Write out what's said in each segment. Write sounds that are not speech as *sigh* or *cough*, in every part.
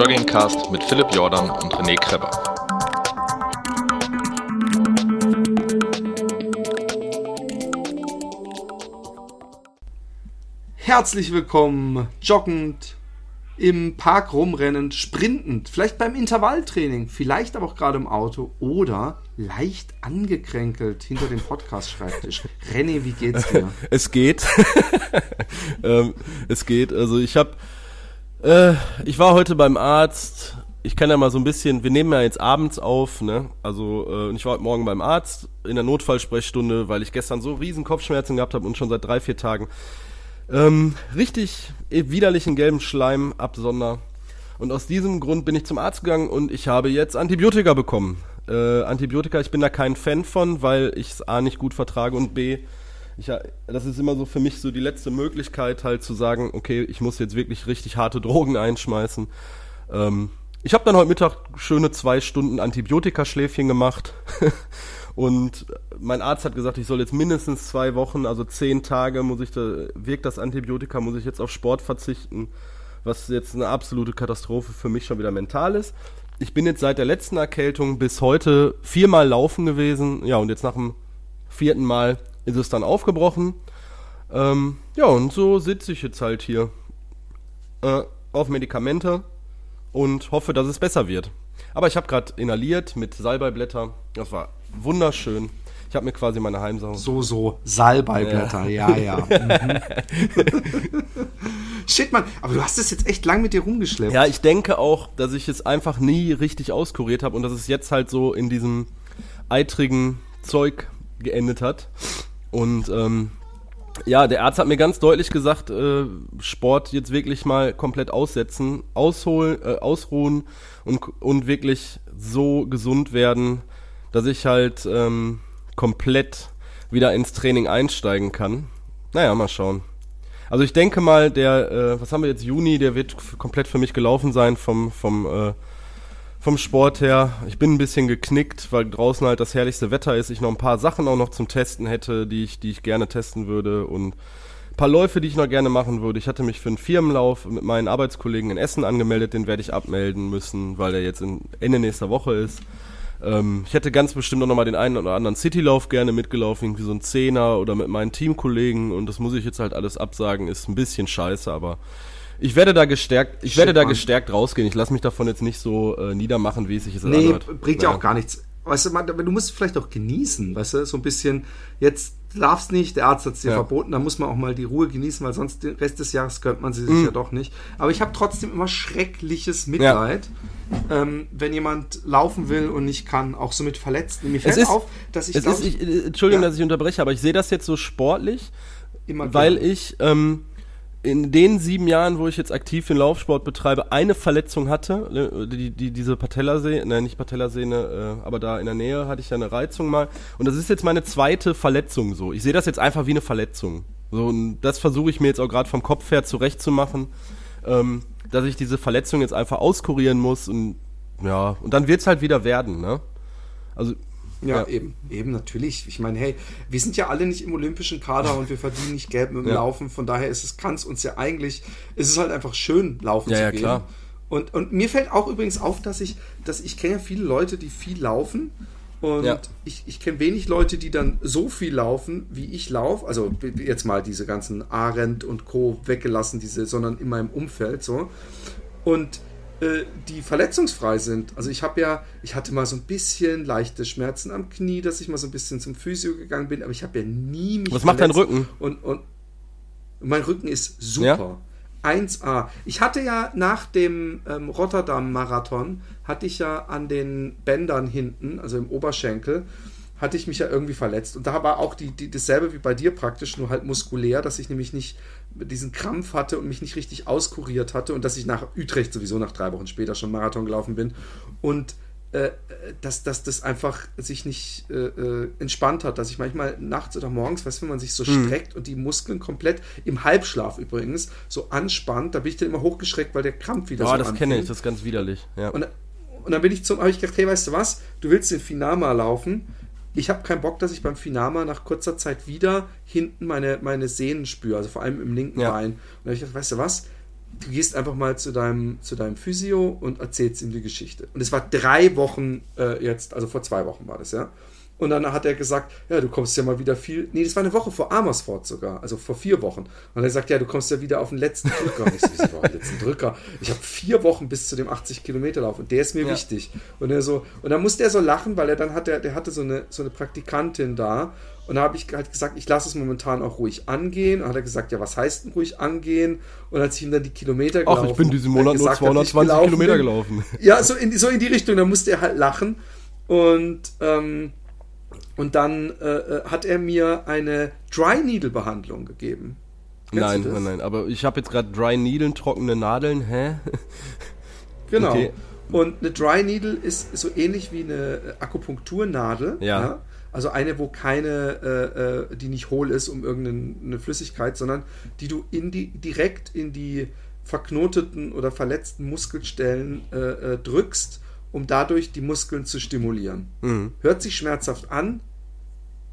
Joggingcast mit Philipp Jordan und René Kreber. Herzlich willkommen, joggend, im Park rumrennend, sprintend, vielleicht beim Intervalltraining, vielleicht aber auch gerade im Auto oder leicht angekränkelt hinter dem Podcast-Schreibtisch. René, wie geht's dir? *laughs* Es geht. *laughs* ähm, es geht. Also ich habe, äh, ich war heute beim Arzt. Ich kann ja mal so ein bisschen, wir nehmen ja jetzt abends auf, ne? Also äh, ich war heute Morgen beim Arzt in der Notfallsprechstunde, weil ich gestern so riesen Kopfschmerzen gehabt habe und schon seit drei, vier Tagen ähm, richtig widerlichen gelben Schleim absonder. Und aus diesem Grund bin ich zum Arzt gegangen und ich habe jetzt Antibiotika bekommen. Äh, Antibiotika, ich bin da kein Fan von, weil ich es A nicht gut vertrage und B, ich, das ist immer so für mich so die letzte Möglichkeit, halt zu sagen, okay, ich muss jetzt wirklich richtig harte *laughs* Drogen einschmeißen. Ähm, ich habe dann heute Mittag schöne zwei Stunden Antibiotikaschläfchen gemacht. *laughs* und mein Arzt hat gesagt, ich soll jetzt mindestens zwei Wochen, also zehn Tage, muss ich da, wirkt das Antibiotika, muss ich jetzt auf Sport verzichten, was jetzt eine absolute Katastrophe für mich schon wieder mental ist. Ich bin jetzt seit der letzten Erkältung bis heute viermal laufen gewesen. Ja, und jetzt nach dem vierten Mal ist es dann aufgebrochen. Ähm, ja, und so sitze ich jetzt halt hier äh, auf Medikamente und hoffe, dass es besser wird. Aber ich habe gerade inhaliert mit Salbeiblätter. Das war wunderschön. Ich habe mir quasi meine Heimsache. So, so, Salbeiblätter, ja, ja. ja. *laughs* Shit, Mann, aber du hast es jetzt echt lang mit dir rumgeschleppt. Ja, ich denke auch, dass ich es einfach nie richtig auskuriert habe und dass es jetzt halt so in diesem eitrigen Zeug geendet hat. Und ähm, ja, der Arzt hat mir ganz deutlich gesagt, äh, Sport jetzt wirklich mal komplett aussetzen, ausholen, äh, ausruhen und, und wirklich so gesund werden, dass ich halt ähm, komplett wieder ins Training einsteigen kann. Naja, mal schauen. Also ich denke mal, der, äh, was haben wir jetzt, Juni, der wird komplett für mich gelaufen sein vom, vom, äh, vom Sport her. Ich bin ein bisschen geknickt, weil draußen halt das herrlichste Wetter ist. Ich noch ein paar Sachen auch noch zum Testen hätte, die ich, die ich gerne testen würde und ein paar Läufe, die ich noch gerne machen würde. Ich hatte mich für einen Firmenlauf mit meinen Arbeitskollegen in Essen angemeldet, den werde ich abmelden müssen, weil der jetzt Ende nächster Woche ist. Ähm, ich hätte ganz bestimmt auch nochmal den einen oder anderen Citylauf gerne mitgelaufen, irgendwie so ein Zehner oder mit meinen Teamkollegen und das muss ich jetzt halt alles absagen, ist ein bisschen scheiße, aber ich werde da gestärkt, ich Shit, werde da Mann. gestärkt rausgehen. Ich lasse mich davon jetzt nicht so äh, niedermachen, wie es sich jetzt nee, anhört. bringt ja auch gar nichts. Weißt du, man, du musst vielleicht auch genießen, weißt du, so ein bisschen, jetzt darfst nicht, der Arzt hat es dir ja. verboten, da muss man auch mal die Ruhe genießen, weil sonst den Rest des Jahres gönnt man sie sich mhm. ja doch nicht. Aber ich habe trotzdem immer schreckliches Mitleid, ja. ähm, wenn jemand laufen will und nicht kann, auch so mit Verletzten. Mir fällt ist, auf, dass ich, es glaub, ist, ich Entschuldigung, ja. dass ich unterbreche, aber ich sehe das jetzt so sportlich, weil ich ähm, in den sieben Jahren, wo ich jetzt aktiv den Laufsport betreibe, eine Verletzung hatte, ne, die, die, diese Patellasehne, nein, nicht Patellasehne, äh, aber da in der Nähe hatte ich ja eine Reizung mal. Und das ist jetzt meine zweite Verletzung so. Ich sehe das jetzt einfach wie eine Verletzung. So, und das versuche ich mir jetzt auch gerade vom Kopf her zurechtzumachen, ähm, dass ich diese Verletzung jetzt einfach auskurieren muss und ja, und dann wird's halt wieder werden, ne? Also ja, ja, eben, eben natürlich. Ich meine, hey, wir sind ja alle nicht im olympischen Kader und wir verdienen nicht Geld mit dem ja. Laufen. Von daher ist es, kann es uns ja eigentlich, ist es halt einfach schön, laufen ja, zu ja, gehen. Klar. Und, und mir fällt auch übrigens auf, dass ich, dass ich kenne ja viele Leute, die viel laufen. Und ja. ich, ich kenne wenig Leute, die dann so viel laufen, wie ich laufe. Also jetzt mal diese ganzen Arendt und Co. weggelassen, diese, sondern in meinem Umfeld so. Und äh, die verletzungsfrei sind. Also ich habe ja, ich hatte mal so ein bisschen leichte Schmerzen am Knie, dass ich mal so ein bisschen zum Physio gegangen bin, aber ich habe ja nie mich Was macht dein Rücken? Und, und mein Rücken ist super. Ja? 1A. Ich hatte ja nach dem ähm, Rotterdam-Marathon, hatte ich ja an den Bändern hinten, also im Oberschenkel, hatte ich mich ja irgendwie verletzt. Und da war auch die, die, dasselbe wie bei dir praktisch, nur halt muskulär, dass ich nämlich nicht diesen Krampf hatte und mich nicht richtig auskuriert hatte und dass ich nach Utrecht sowieso nach drei Wochen später schon Marathon gelaufen bin. Und äh, dass, dass das einfach sich nicht äh, äh, entspannt hat, dass ich manchmal nachts oder morgens, weißt du, wenn man sich so mhm. streckt und die Muskeln komplett im Halbschlaf übrigens so anspannt, da bin ich dann immer hochgeschreckt, weil der Krampf wieder oh, so das kenne ich, das ist ganz widerlich. Ja. Und, und dann bin ich zum, habe ich gedacht, hey, weißt du was, du willst den Finama laufen, ich habe keinen Bock, dass ich beim Finama nach kurzer Zeit wieder hinten meine, meine Sehnen spüre, also vor allem im linken ja. Bein. Und da habe ich gedacht, weißt du was, du gehst einfach mal zu deinem, zu deinem Physio und erzählst ihm die Geschichte. Und es war drei Wochen äh, jetzt, also vor zwei Wochen war das, ja. Und dann hat er gesagt, ja, du kommst ja mal wieder viel. Nee, das war eine Woche vor Amersfoort sogar, also vor vier Wochen. Und er sagt, ja, du kommst ja wieder auf den letzten Drücker. Und ich so, wieso letzten Drücker? Ich habe vier Wochen bis zu dem 80 Kilometer Lauf und der ist mir ja. wichtig. Und er so, und dann musste er so lachen, weil er dann hatte, der hatte so eine, so eine Praktikantin da. Und da habe ich halt gesagt, ich lasse es momentan auch ruhig angehen. Und hat er gesagt, ja, was heißt denn ruhig angehen? Und als ich ihm dann die Kilometer gelaufen Ach, ich bin diesen Monat nur 220 hat, Kilometer gelaufen. Ja, so in, so in die Richtung. Da musste er halt lachen. Und ähm, und dann äh, äh, hat er mir eine Dry Needle Behandlung gegeben. Kennst nein, nein, nein. Aber ich habe jetzt gerade Dry Needle, trockene Nadeln. Hä? *laughs* Genau. Okay. Und eine Dry Needle ist so ähnlich wie eine Akupunkturnadel. Ja. ja? Also eine, wo keine, äh, äh, die nicht hohl ist um irgendeine Flüssigkeit, sondern die du in die, direkt in die verknoteten oder verletzten Muskelstellen äh, äh drückst, um dadurch die Muskeln zu stimulieren. Mhm. Hört sich schmerzhaft an,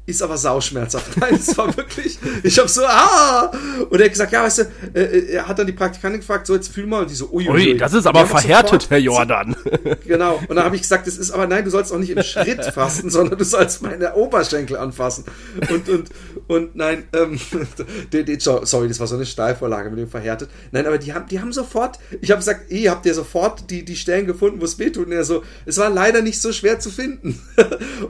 ist aber sauschmerzhaft. *laughs* Nein, es war wirklich, ich habe so, ah! Und er hat gesagt, ja, weißt du, äh, äh, er hat dann die Praktikantin gefragt, so jetzt fühl mal, und die so, ui, ui, ui. das ist aber verhärtet, sofort, Herr Jordan. *laughs* Genau, und dann habe ich gesagt, das ist aber, nein, du sollst auch nicht im Schritt *laughs* fassen, sondern du sollst meine Oberschenkel anfassen. Und, und, und nein, ähm, die, die, sorry, das war so eine Steilvorlage mit dem verhärtet. Nein, aber die haben, die haben sofort, ich habe gesagt, eh, habt ihr sofort die, die Stellen gefunden, wo es wehtut? Und er so, es war leider nicht so schwer zu finden.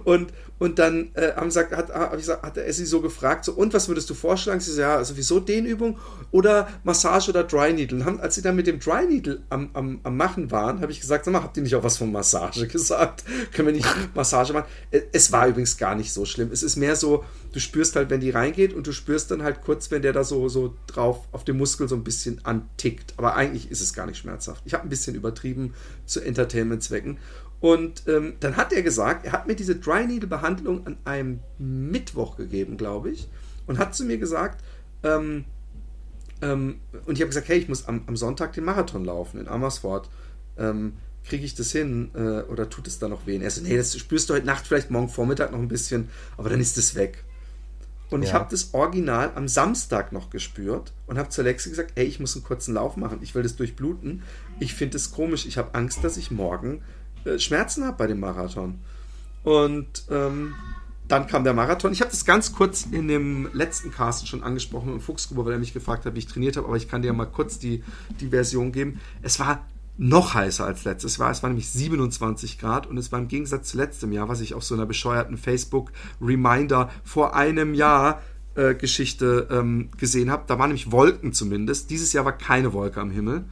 und, und dann äh, haben gesagt, hat, hat, hat er sie so gefragt, so, und was würdest du vorschlagen? Sie so, ja, sowieso Dehnübung oder Massage oder Dry Needle. Haben, als sie dann mit dem Dry Needle am, am, am Machen waren, habe ich gesagt, sag mal, habt ihr nicht auch was von Massage *laughs* gesagt? Können wir nicht Massage machen? Äh, es war übrigens gar nicht so schlimm. Es ist mehr so, du spürst halt, wenn die reingeht und du spürst dann halt kurz, wenn der da so, so drauf auf dem Muskel so ein bisschen antickt. Aber eigentlich ist es gar nicht schmerzhaft. Ich habe ein bisschen übertrieben zu Entertainment-Zwecken. Und ähm, dann hat er gesagt, er hat mir diese Dry Needle Behandlung an einem Mittwoch gegeben, glaube ich, und hat zu mir gesagt, ähm, ähm, und ich habe gesagt, hey, ich muss am, am, Sonntag den Marathon laufen in Amersfoort. Ähm, kriege ich das hin äh, oder tut es da noch weh? Er so, nee, das spürst du heute Nacht, vielleicht morgen Vormittag noch ein bisschen, aber dann ist es weg. Und ja. ich habe das Original am Samstag noch gespürt und habe zu Lexi gesagt, ey, ich muss einen kurzen Lauf machen, ich will das durchbluten. Ich finde es komisch, ich habe Angst, dass ich morgen Schmerzen habe bei dem Marathon. Und ähm, dann kam der Marathon. Ich habe das ganz kurz in dem letzten Cast schon angesprochen im Fuchsgruber, weil er mich gefragt hat, wie ich trainiert habe, aber ich kann dir mal kurz die, die Version geben. Es war noch heißer als letztes Jahr. Es war nämlich 27 Grad und es war im Gegensatz zu letztem Jahr, was ich auf so einer bescheuerten Facebook-Reminder vor einem Jahr äh, Geschichte ähm, gesehen habe. Da waren nämlich Wolken zumindest. Dieses Jahr war keine Wolke am Himmel.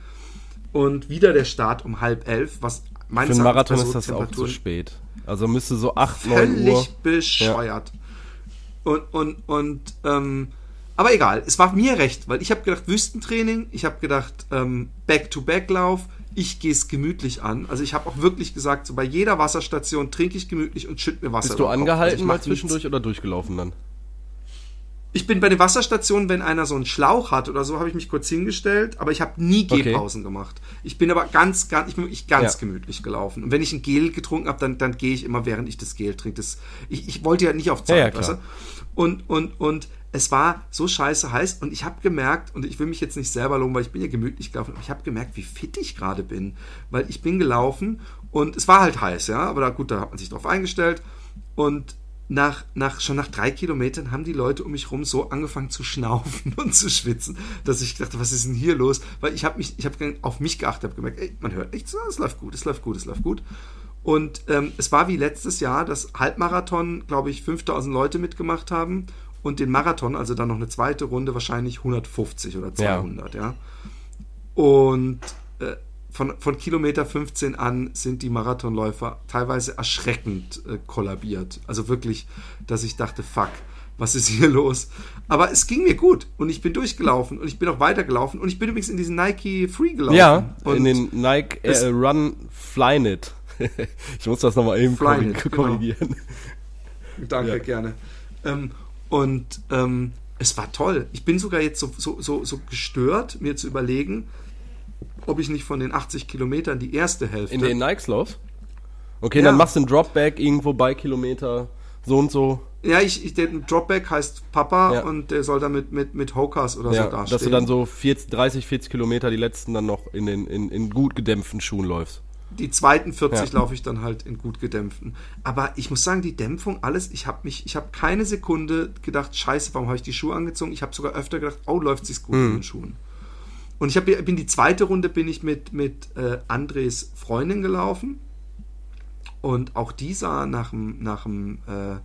Und wieder der Start um halb elf, was Meines Für einen Marathon ist das auch zu spät. Also müsste so 8, 9 Uhr. Völlig bescheuert. Ja. Und, und, und, ähm, aber egal, es war mir recht, weil ich habe gedacht, Wüstentraining, ich habe gedacht, ähm, Back-to-Back-Lauf, ich gehe es gemütlich an. Also ich habe auch wirklich gesagt, so bei jeder Wasserstation trinke ich gemütlich und schütte mir Wasser. Bist du angehalten also mal zwischendurch nichts. oder durchgelaufen dann? Ich bin bei den Wasserstationen, wenn einer so einen Schlauch hat oder so, habe ich mich kurz hingestellt, aber ich habe nie Gehpausen okay. gemacht. Ich bin aber ganz, ganz, ich bin wirklich ganz ja. gemütlich gelaufen. Und wenn ich ein Gel getrunken habe, dann, dann gehe ich immer, während ich das Gel trinke. Das, ich, ich wollte ja nicht auf Zeit, ja, ja, Und, und, und es war so scheiße heiß und ich habe gemerkt, und ich will mich jetzt nicht selber loben, weil ich bin ja gemütlich gelaufen, aber ich habe gemerkt, wie fit ich gerade bin. Weil ich bin gelaufen und es war halt heiß, ja, aber da, gut, da hat man sich drauf eingestellt. Und nach, nach, schon nach drei Kilometern haben die Leute um mich rum so angefangen zu schnaufen *laughs* und zu schwitzen, dass ich dachte, was ist denn hier los? Weil ich habe mich, ich habe auf mich geachtet, habe gemerkt, ey, man hört nichts, es läuft gut, es läuft gut, es läuft gut. Und ähm, es war wie letztes Jahr, dass Halbmarathon, glaube ich, 5000 Leute mitgemacht haben und den Marathon, also dann noch eine zweite Runde, wahrscheinlich 150 oder 200, ja. ja. Und von, von Kilometer 15 an sind die Marathonläufer teilweise erschreckend äh, kollabiert. Also wirklich, dass ich dachte, fuck, was ist hier *laughs* los? Aber es ging mir gut und ich bin durchgelaufen und ich bin auch weitergelaufen und ich bin übrigens in diesen Nike Free gelaufen. Ja, in den Nike äh, Run Flyknit. *laughs* ich muss das nochmal eben Flyknit, *laughs* genau. korrigieren. Genau. Danke, ja. gerne. Ähm, und ähm, es war toll. Ich bin sogar jetzt so, so, so, so gestört, mir zu überlegen, ob ich nicht von den 80 Kilometern die erste Hälfte. In den Nikes lauf? Okay, ja. dann machst du einen Dropback irgendwo bei Kilometer so und so. Ja, ich, ich der Dropback heißt Papa ja. und der soll dann mit, mit, mit Hokas oder ja, so dastehen. Dass du dann so 40, 30, 40 Kilometer die letzten dann noch in den in, in gut gedämpften Schuhen läufst. Die zweiten 40 ja. laufe ich dann halt in gut gedämpften. Aber ich muss sagen, die Dämpfung, alles, ich habe mich, ich habe keine Sekunde gedacht, scheiße, warum habe ich die Schuhe angezogen? Ich habe sogar öfter gedacht, oh, läuft sich's gut mhm. in den Schuhen. Und ich hab, bin die zweite Runde bin ich mit, mit äh, Andres Freundin gelaufen. Und auch die sah nach dem, äh,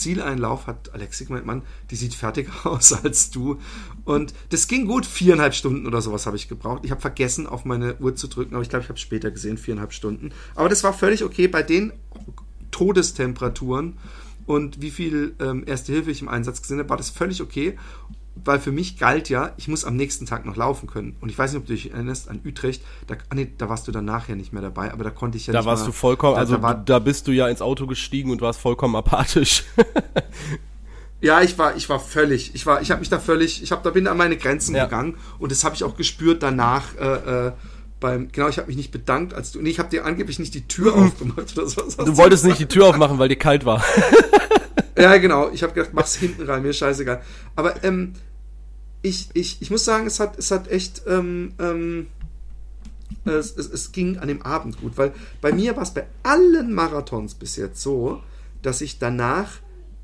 Zieleinlauf hat Alexi gemeint, Mann, die sieht fertiger *laughs* aus als du. Und das ging gut, viereinhalb Stunden oder sowas habe ich gebraucht. Ich habe vergessen, auf meine Uhr zu drücken, aber ich glaube, ich habe es später gesehen, viereinhalb Stunden. Aber das war völlig okay bei den Todestemperaturen und wie viel ähm, Erste Hilfe ich im Einsatz gesehen habe, war das völlig okay weil für mich galt ja, ich muss am nächsten Tag noch laufen können. Und ich weiß nicht, ob du dich erinnerst an Utrecht, da, ah nee, da warst du dann nachher nicht mehr dabei, aber da konnte ich ja da nicht Da warst mal, du vollkommen, da, also da, war, da bist du ja ins Auto gestiegen und warst vollkommen apathisch. *laughs* ja, ich war, ich war völlig, ich war, ich habe mich da völlig, ich habe da bin an meine Grenzen ja. gegangen und das habe ich auch gespürt danach. Äh, äh, beim, genau, ich habe mich nicht bedankt, als du, nee, ich habe dir angeblich nicht die Tür *laughs* aufgemacht oder so. Du wolltest nicht die Tür aufmachen, weil dir kalt war. *laughs* ja, genau. Ich habe gedacht, mach's hinten rein, mir scheißegal. Aber ähm, ich, ich, ich muss sagen, es hat, es hat echt, ähm, ähm, es, es, es ging an dem Abend gut, weil bei mir war es bei allen Marathons bis jetzt so, dass ich danach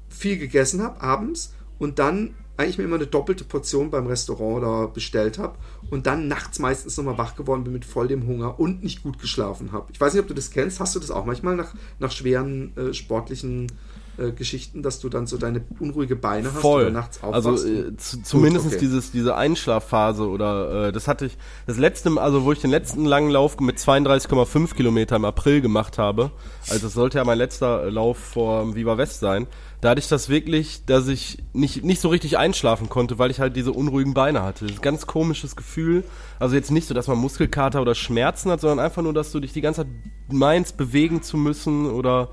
viel gegessen habe abends und dann eigentlich mir immer eine doppelte Portion beim Restaurant da bestellt habe und dann nachts meistens nochmal wach geworden bin mit voll dem Hunger und nicht gut geschlafen habe. Ich weiß nicht, ob du das kennst. Hast du das auch manchmal nach, nach schweren äh, sportlichen äh, Geschichten, dass du dann so deine unruhige Beine hast Voll. oder nachts aufwachst? Also äh, zu, zumindest okay. dieses, diese Einschlafphase oder äh, das hatte ich das letzte, also wo ich den letzten langen Lauf mit 32,5 Kilometer im April gemacht habe, also das sollte ja mein letzter Lauf vor Viva West sein, da hatte ich das wirklich, dass ich nicht, nicht so richtig einschlafen konnte, weil ich halt diese unruhigen Beine hatte. Das ist ein ganz komisches Gefühl. Also jetzt nicht so, dass man Muskelkater oder Schmerzen hat, sondern einfach nur, dass du dich die ganze Zeit meinst, bewegen zu müssen oder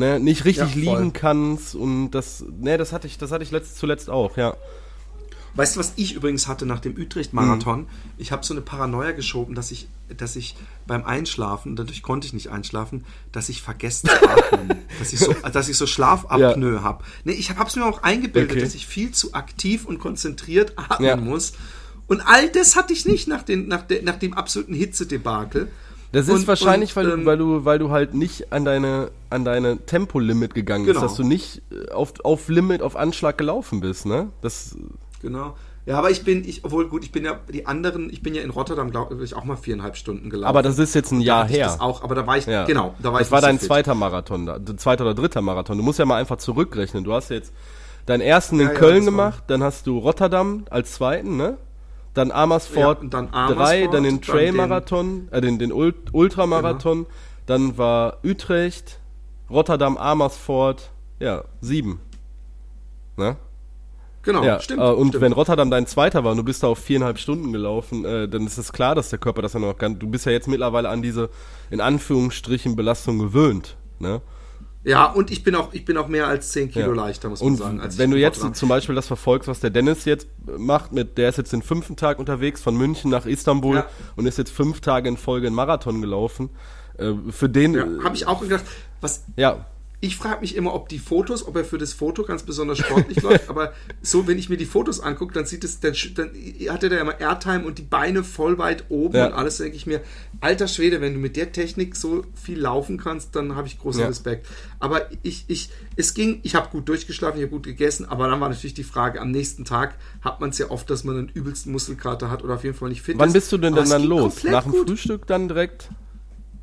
ne, nicht richtig ja, liegen kannst und das, ne, das hatte ich, das hatte ich letzt, zuletzt auch, ja. Weißt du, was ich übrigens hatte nach dem Utrecht-Marathon? Mhm. Ich habe so eine Paranoia geschoben, dass ich, dass ich beim Einschlafen, dadurch konnte ich nicht einschlafen, dass ich vergessen zu atmen. *laughs* dass, ich so, dass ich so Schlafapnoe ja. habe. Nee, ich habe es mir auch eingebildet, okay. dass ich viel zu aktiv und konzentriert atmen ja. muss. Und all das hatte ich nicht nach, den, nach, de, nach dem absoluten Hitzedebakel. Das ist und, wahrscheinlich, und, weil, ähm, weil, du, weil du halt nicht an deine, an deine Tempolimit gegangen genau. bist, dass du nicht äh, auf, auf Limit, auf Anschlag gelaufen bist, ne? Das. Genau. Ja, aber ich bin, ich, obwohl gut, ich bin ja die anderen, ich bin ja in Rotterdam, glaube ich, auch mal viereinhalb Stunden gelaufen. Aber das ist jetzt ein Jahr her. Das auch, aber da war ich, ja. genau, da war das ich. Das war dein so zweiter Marathon, da, zweiter oder dritter Marathon. Du musst ja mal einfach zurückrechnen. Du hast jetzt deinen ersten in ja, Köln ja, gemacht, dann hast du Rotterdam als zweiten, ne? Dann Amersfoort 3, ja, dann, dann, dann, den Trail-Marathon, äh, den, den Ultramarathon, genau. dann war Utrecht, Rotterdam, Amersfoort, ja, 7. Ne? Genau, ja, stimmt. Äh, und stimmt. wenn Rotterdam dein zweiter war und du bist da auf viereinhalb Stunden gelaufen, äh, dann ist es klar, dass der Körper das ja noch kann. Du bist ja jetzt mittlerweile an diese, in Anführungsstrichen, Belastung gewöhnt. Ne? Ja, und ich bin auch, ich bin auch mehr als 10 Kilo ja. leichter, muss man und sagen. Als wenn du jetzt war. zum Beispiel das verfolgst, was der Dennis jetzt macht, mit, der ist jetzt den fünften Tag unterwegs von München nach Istanbul ja. und ist jetzt fünf Tage in Folge einen Marathon gelaufen. Äh, für den. Ja, habe ich auch gedacht, was. Ja ich frage mich immer, ob die Fotos, ob er für das Foto ganz besonders sportlich *laughs* läuft, aber so, wenn ich mir die Fotos angucke, dann sieht es, dann, dann hat er da immer Airtime und die Beine voll weit oben ja. und alles, denke ich mir, alter Schwede, wenn du mit der Technik so viel laufen kannst, dann habe ich großen ja. Respekt. Aber ich, ich, es ging, ich habe gut durchgeschlafen, ich habe gut gegessen, aber dann war natürlich die Frage, am nächsten Tag hat man es ja oft, dass man einen übelsten Muskelkater hat oder auf jeden Fall nicht fit Wann ist. Wann bist du denn dann, dann los? Nach dem gut. Frühstück dann direkt?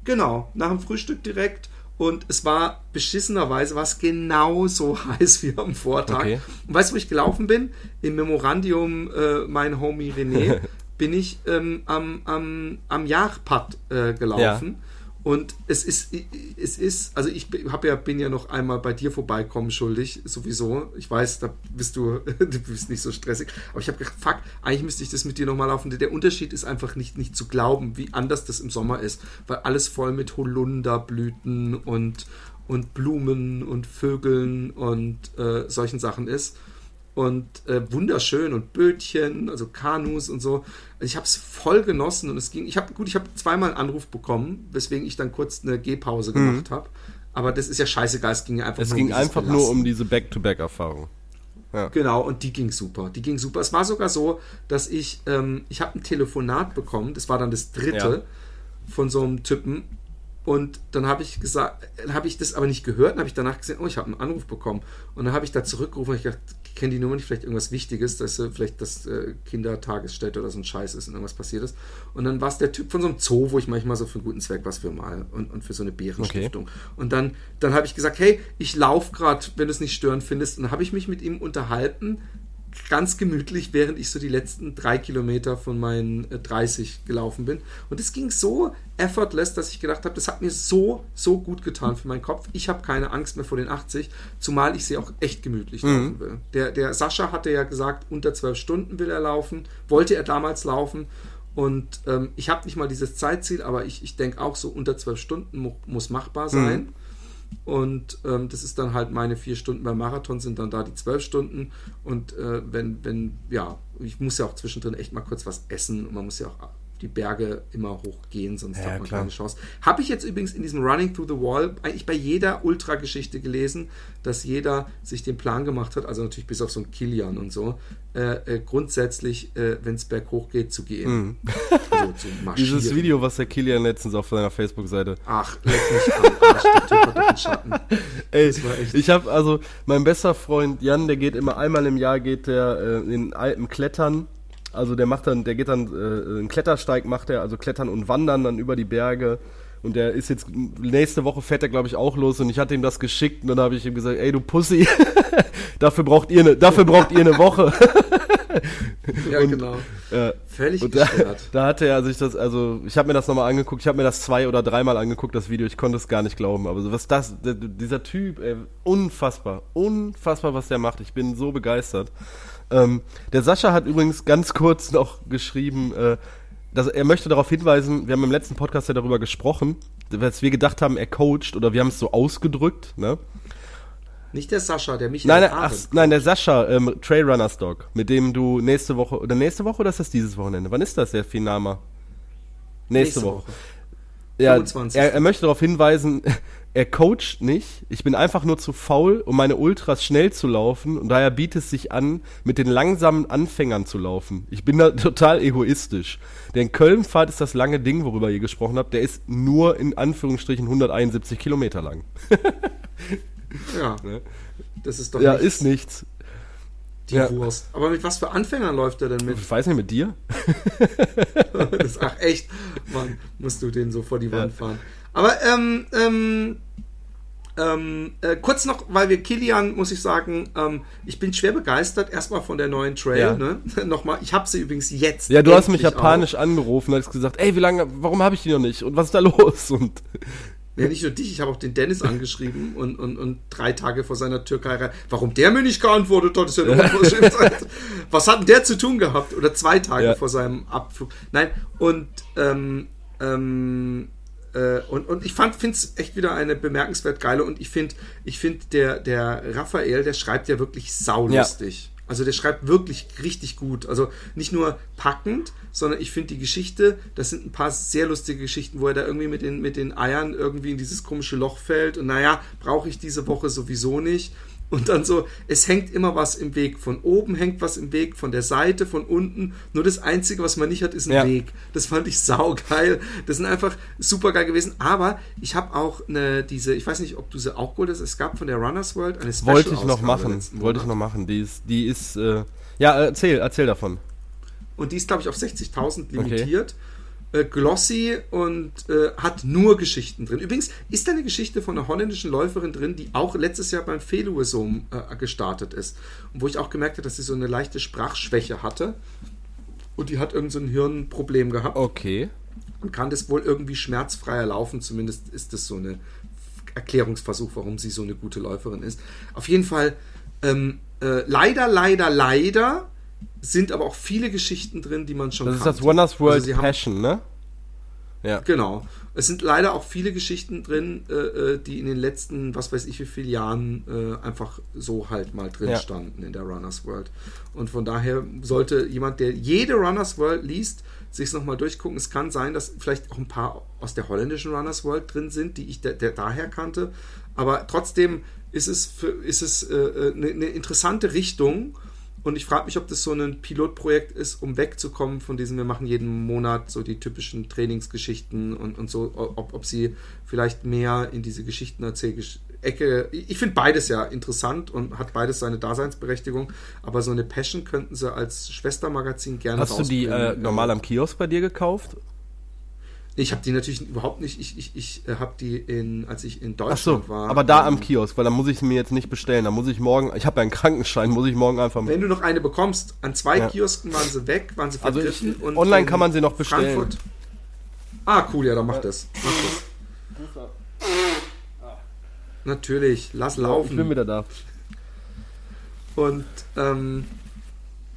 Genau, nach dem Frühstück direkt und es war beschissenerweise war es genauso *laughs* heiß wie am Vortag. Okay. Und weißt du, wo ich gelaufen bin? Im Memorandium äh, mein Homie René *laughs* bin ich ähm, am, am, am Jahrpad äh, gelaufen. Ja. Und es ist, es ist, also ich habe ja, bin ja noch einmal bei dir vorbeikommen schuldig, sowieso. Ich weiß, da bist du, *laughs* du bist nicht so stressig. Aber ich habe gedacht, fuck, eigentlich müsste ich das mit dir nochmal laufen. Der Unterschied ist einfach nicht, nicht zu glauben, wie anders das im Sommer ist. Weil alles voll mit Holunderblüten und, und Blumen und Vögeln und äh, solchen Sachen ist und äh, wunderschön und Bötchen, also Kanus und so. Ich habe es voll genossen und es ging. Ich habe gut, ich habe zweimal einen Anruf bekommen, weswegen ich dann kurz eine Gehpause mhm. gemacht mhm. habe. Aber das ist ja scheißegal, es ging einfach es nur ging um einfach nur um diese Back-to-Back-Erfahrung. Ja. Genau, und die ging super. Die ging super. Es war sogar so, dass ich, ähm, ich habe ein Telefonat bekommen, das war dann das dritte von so einem Typen. Und dann habe ich gesagt, habe ich das aber nicht gehört, dann habe ich danach gesehen, oh, ich habe einen Anruf bekommen. Und dann habe ich da zurückgerufen und ich dachte, kenne die Nummer nicht, vielleicht irgendwas Wichtiges, dass äh, vielleicht das äh, Kindertagesstätte oder so ein Scheiß ist und irgendwas passiert ist. Und dann war es der Typ von so einem Zoo, wo ich manchmal so für einen guten Zweck was für mal und, und für so eine Bärenstiftung. Und dann, dann habe ich gesagt, hey, ich laufe gerade, wenn du es nicht störend findest. Und dann habe ich mich mit ihm unterhalten, ganz gemütlich, während ich so die letzten drei Kilometer von meinen äh, 30 gelaufen bin. Und es ging so effortless, dass ich gedacht habe, das hat mir so, so gut getan für meinen Kopf. Ich habe keine Angst mehr vor den 80, zumal ich sie auch echt gemütlich laufen will. Der, der Sascha hatte ja gesagt, unter 12 Stunden will er laufen, wollte er damals laufen. Und ähm, ich habe nicht mal dieses Zeitziel, aber ich, ich denke auch, so unter 12 Stunden mu muss machbar sein. Und ähm, das ist dann halt meine vier Stunden beim Marathon, sind dann da die zwölf Stunden. Und äh, wenn, wenn, ja, ich muss ja auch zwischendrin echt mal kurz was essen und man muss ja auch die Berge immer hochgehen, sonst Ja, hat man klar. keine Chance. Habe ich jetzt übrigens in diesem Running Through the Wall eigentlich bei jeder Ultra-Geschichte gelesen, dass jeder sich den Plan gemacht hat, also natürlich bis auf so ein Kilian und so, äh, äh, grundsätzlich, äh, wenn es berghoch geht, zu gehen. Also *laughs* zu marschieren. Dieses Video, was der Kilian letztens auf seiner Facebook-Seite Ach, leck mich am Arsch, der Typ hat einen Schatten. *laughs* Ey, Das war echt- ich habe also mein bester Freund Jan, der geht immer einmal im Jahr geht der äh, in den Alpen klettern. Also der macht dann, der geht dann äh, einen Klettersteig macht er, also klettern und wandern dann über die Berge. Und der ist jetzt nächste Woche fährt er glaube ich auch los und ich hatte ihm das geschickt und dann habe ich ihm gesagt, ey du Pussy, *laughs* dafür braucht ihr eine, dafür braucht ihr eine Woche. *laughs* Ja, Und, genau. Äh, Völlig und da, da hatte er sich das, also ich habe mir das nochmal angeguckt, ich habe mir das zwei oder dreimal angeguckt, das Video, ich konnte es gar nicht glauben. Aber so was das, dieser Typ, ey, unfassbar, unfassbar, was der macht. Ich bin so begeistert. Ähm, der Sascha hat übrigens ganz kurz noch geschrieben, äh, dass er möchte darauf hinweisen, wir haben im letzten Podcast ja darüber gesprochen, dass wir gedacht haben, er coacht oder wir haben es so ausgedrückt, ne? Nicht der Sascha, der Michael Nein, nein, Arendt. ach, nein, der Sascha, ähm, Trailrunner Stock, mit dem du nächste Woche, oder nächste Woche oder ist das dieses Wochenende? Wann ist das, der Finama? Nächste, Nächste Woche. Woche. Ja, 25.. er, er möchte darauf hinweisen, er coacht nicht. Ich bin einfach nur zu faul, um meine Ultras schnell zu laufen und daher bietet es sich an, mit den langsamen Anfängern zu laufen. Ich bin da *laughs* total egoistisch. Der Köln-Pfad ist das lange Ding, worüber ihr gesprochen habt. Der ist nur in Anführungsstrichen 171 Kilometer lang. Ja. *laughs* Das ist doch Ja, nichts. ist nichts. die ja. Wurst. Aber mit was für Anfängern läuft er denn mit? Ich weiß nicht, mit dir? *laughs* das, ach echt, Mann, musst du den so vor die Wand fahren. Aber ähm, ähm, ähm, äh, kurz noch, weil wir Kilian, muss ich sagen, ähm, ich bin schwer begeistert, erstmal von der neuen Trail. Ja. Ne? *laughs* Nochmal, ich habe sie übrigens jetzt. Ja, du hast mich japanisch angerufen und hast gesagt, ey, wie lange, warum habe ich die noch nicht? Und was ist da los? *laughs* Und Auch. Ja, nicht nur dich, ich habe auch den Dennis angeschrieben *laughs* und, und, und drei Tage vor seiner Türkei. Warum der mir nicht geantwortet hat, ist ja eine Unverschämtheit. Was hat denn der zu tun gehabt? Oder zwei Tage Ja. vor seinem Abflug. Nein, und ähm, ähm, äh, und, und ich fand, finde es echt wieder eine bemerkenswert geile und ich finde, ich finde, der, der Raphael, der schreibt ja wirklich saulustig. Also der schreibt wirklich richtig gut. Also nicht nur packend, sondern ich finde die Geschichte, das sind ein paar sehr lustige Geschichten, wo er da irgendwie mit den, mit den Eiern irgendwie in dieses komische Loch fällt und naja, brauche ich diese Woche sowieso nicht. Und dann so, es hängt immer was im Weg. Von oben hängt was im Weg, von der Seite, von unten. Nur das Einzige, was man nicht hat, ist ein Ja. Weg. Das fand ich saugeil. Das sind einfach super geil gewesen. Aber ich habe auch eine, diese, ich weiß nicht, ob du sie auch geholt hast, es gab von der Runners World eine Special wollte ich noch machen, wollte ich noch machen. Die ist, die ist, äh, ja, erzähl, erzähl davon. Und die ist, glaube ich, auf 60.000 limitiert. Äh, glossy und äh, hat nur Geschichten drin. Übrigens ist da eine Geschichte von einer holländischen Läuferin drin, die auch letztes Jahr beim Feluesum äh, gestartet ist. Und wo ich auch gemerkt habe, dass sie so eine leichte Sprachschwäche hatte. Und die hat irgend so ein Hirnproblem gehabt Okay. und kann das wohl irgendwie schmerzfreier laufen. Zumindest ist das so eine Erklärungsversuch, warum sie so eine gute Läuferin ist. Auf jeden Fall, ähm, äh, leider, leider, leider sind aber auch viele Geschichten drin, die man schon Das ist kannte. das Wonders World Also Passion, ne? Ja. Genau. Es sind leider auch viele Geschichten drin, äh, äh, die in den letzten, was weiß ich, wie viele Jahren äh, einfach so halt mal drin ja. standen in der Runners World. Und von daher sollte jemand, der jede Runners World liest, sich es nochmal durchgucken. Es kann sein, dass vielleicht auch ein paar aus der holländischen Runners World drin sind, die ich der, der daher kannte. Aber trotzdem ist es, für, ist es äh, äh eine, eine interessante Richtung und ich frage mich, ob das so ein Pilotprojekt ist, um wegzukommen von diesem, wir machen jeden Monat so die typischen Trainingsgeschichten und, und so, ob, ob sie vielleicht mehr in diese Geschichtenerzähl-Ecke. Ich finde beides ja interessant und hat beides seine Daseinsberechtigung, aber so eine Passion könnten sie als Schwestermagazin gerne Hast du die äh, normal am Kiosk bei dir gekauft? Ich habe die natürlich überhaupt nicht. Ich, ich, ich äh, habe die in, als ich in Deutschland Ach so, war. Aber da ähm, am Kiosk, weil da muss ich sie mir jetzt nicht bestellen. Da muss ich morgen. Ich habe ja einen Krankenschein, muss ich morgen einfach. Wenn du noch eine bekommst, an zwei ja. Kiosken waren sie weg, waren sie vergriffen also ich, online kann man sie noch bestellen. Frankfurt. Ah, cool, ja, dann mach das. Mach das. Natürlich, lass laufen. Ich bin wieder da. Und ähm,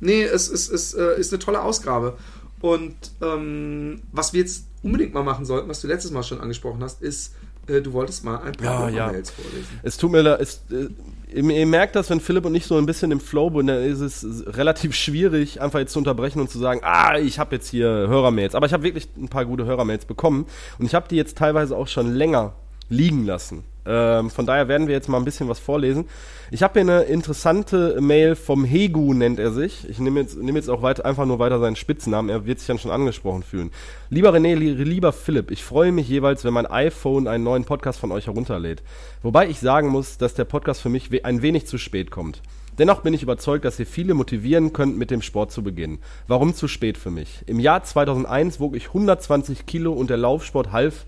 nee, es, es, es, es äh, ist eine tolle Ausgabe. Und ähm, was wir jetzt unbedingt mal machen sollten, was du letztes Mal schon angesprochen hast, ist, äh, du wolltest mal ein paar ja, Mails ja. vorlesen. Es tut mir leid, äh, ihr merkt das, wenn Philipp und ich so ein bisschen im Flow sind, dann ist es relativ schwierig, einfach jetzt zu unterbrechen und zu sagen, ah, ich habe jetzt hier Hörermails. Aber ich habe wirklich ein paar gute Hörermails bekommen und ich habe die jetzt teilweise auch schon länger liegen lassen. Ähm, von daher werden wir jetzt mal ein bisschen was vorlesen. Ich habe hier eine interessante Mail vom Hegu, nennt er sich. Ich nehme jetzt, nehm jetzt auch weiter, einfach nur weiter seinen Spitznamen. Er wird sich dann schon angesprochen fühlen. Lieber René, lieber Philipp, ich freue mich jeweils, wenn mein iPhone einen neuen Podcast von euch herunterlädt. Wobei ich sagen muss, dass der Podcast für mich ein wenig zu spät kommt. Dennoch bin ich überzeugt, dass ihr viele motivieren könnt, mit dem Sport zu beginnen. Warum zu spät für mich? Im Jahr 2001 wog ich 120 Kilo und der Laufsport half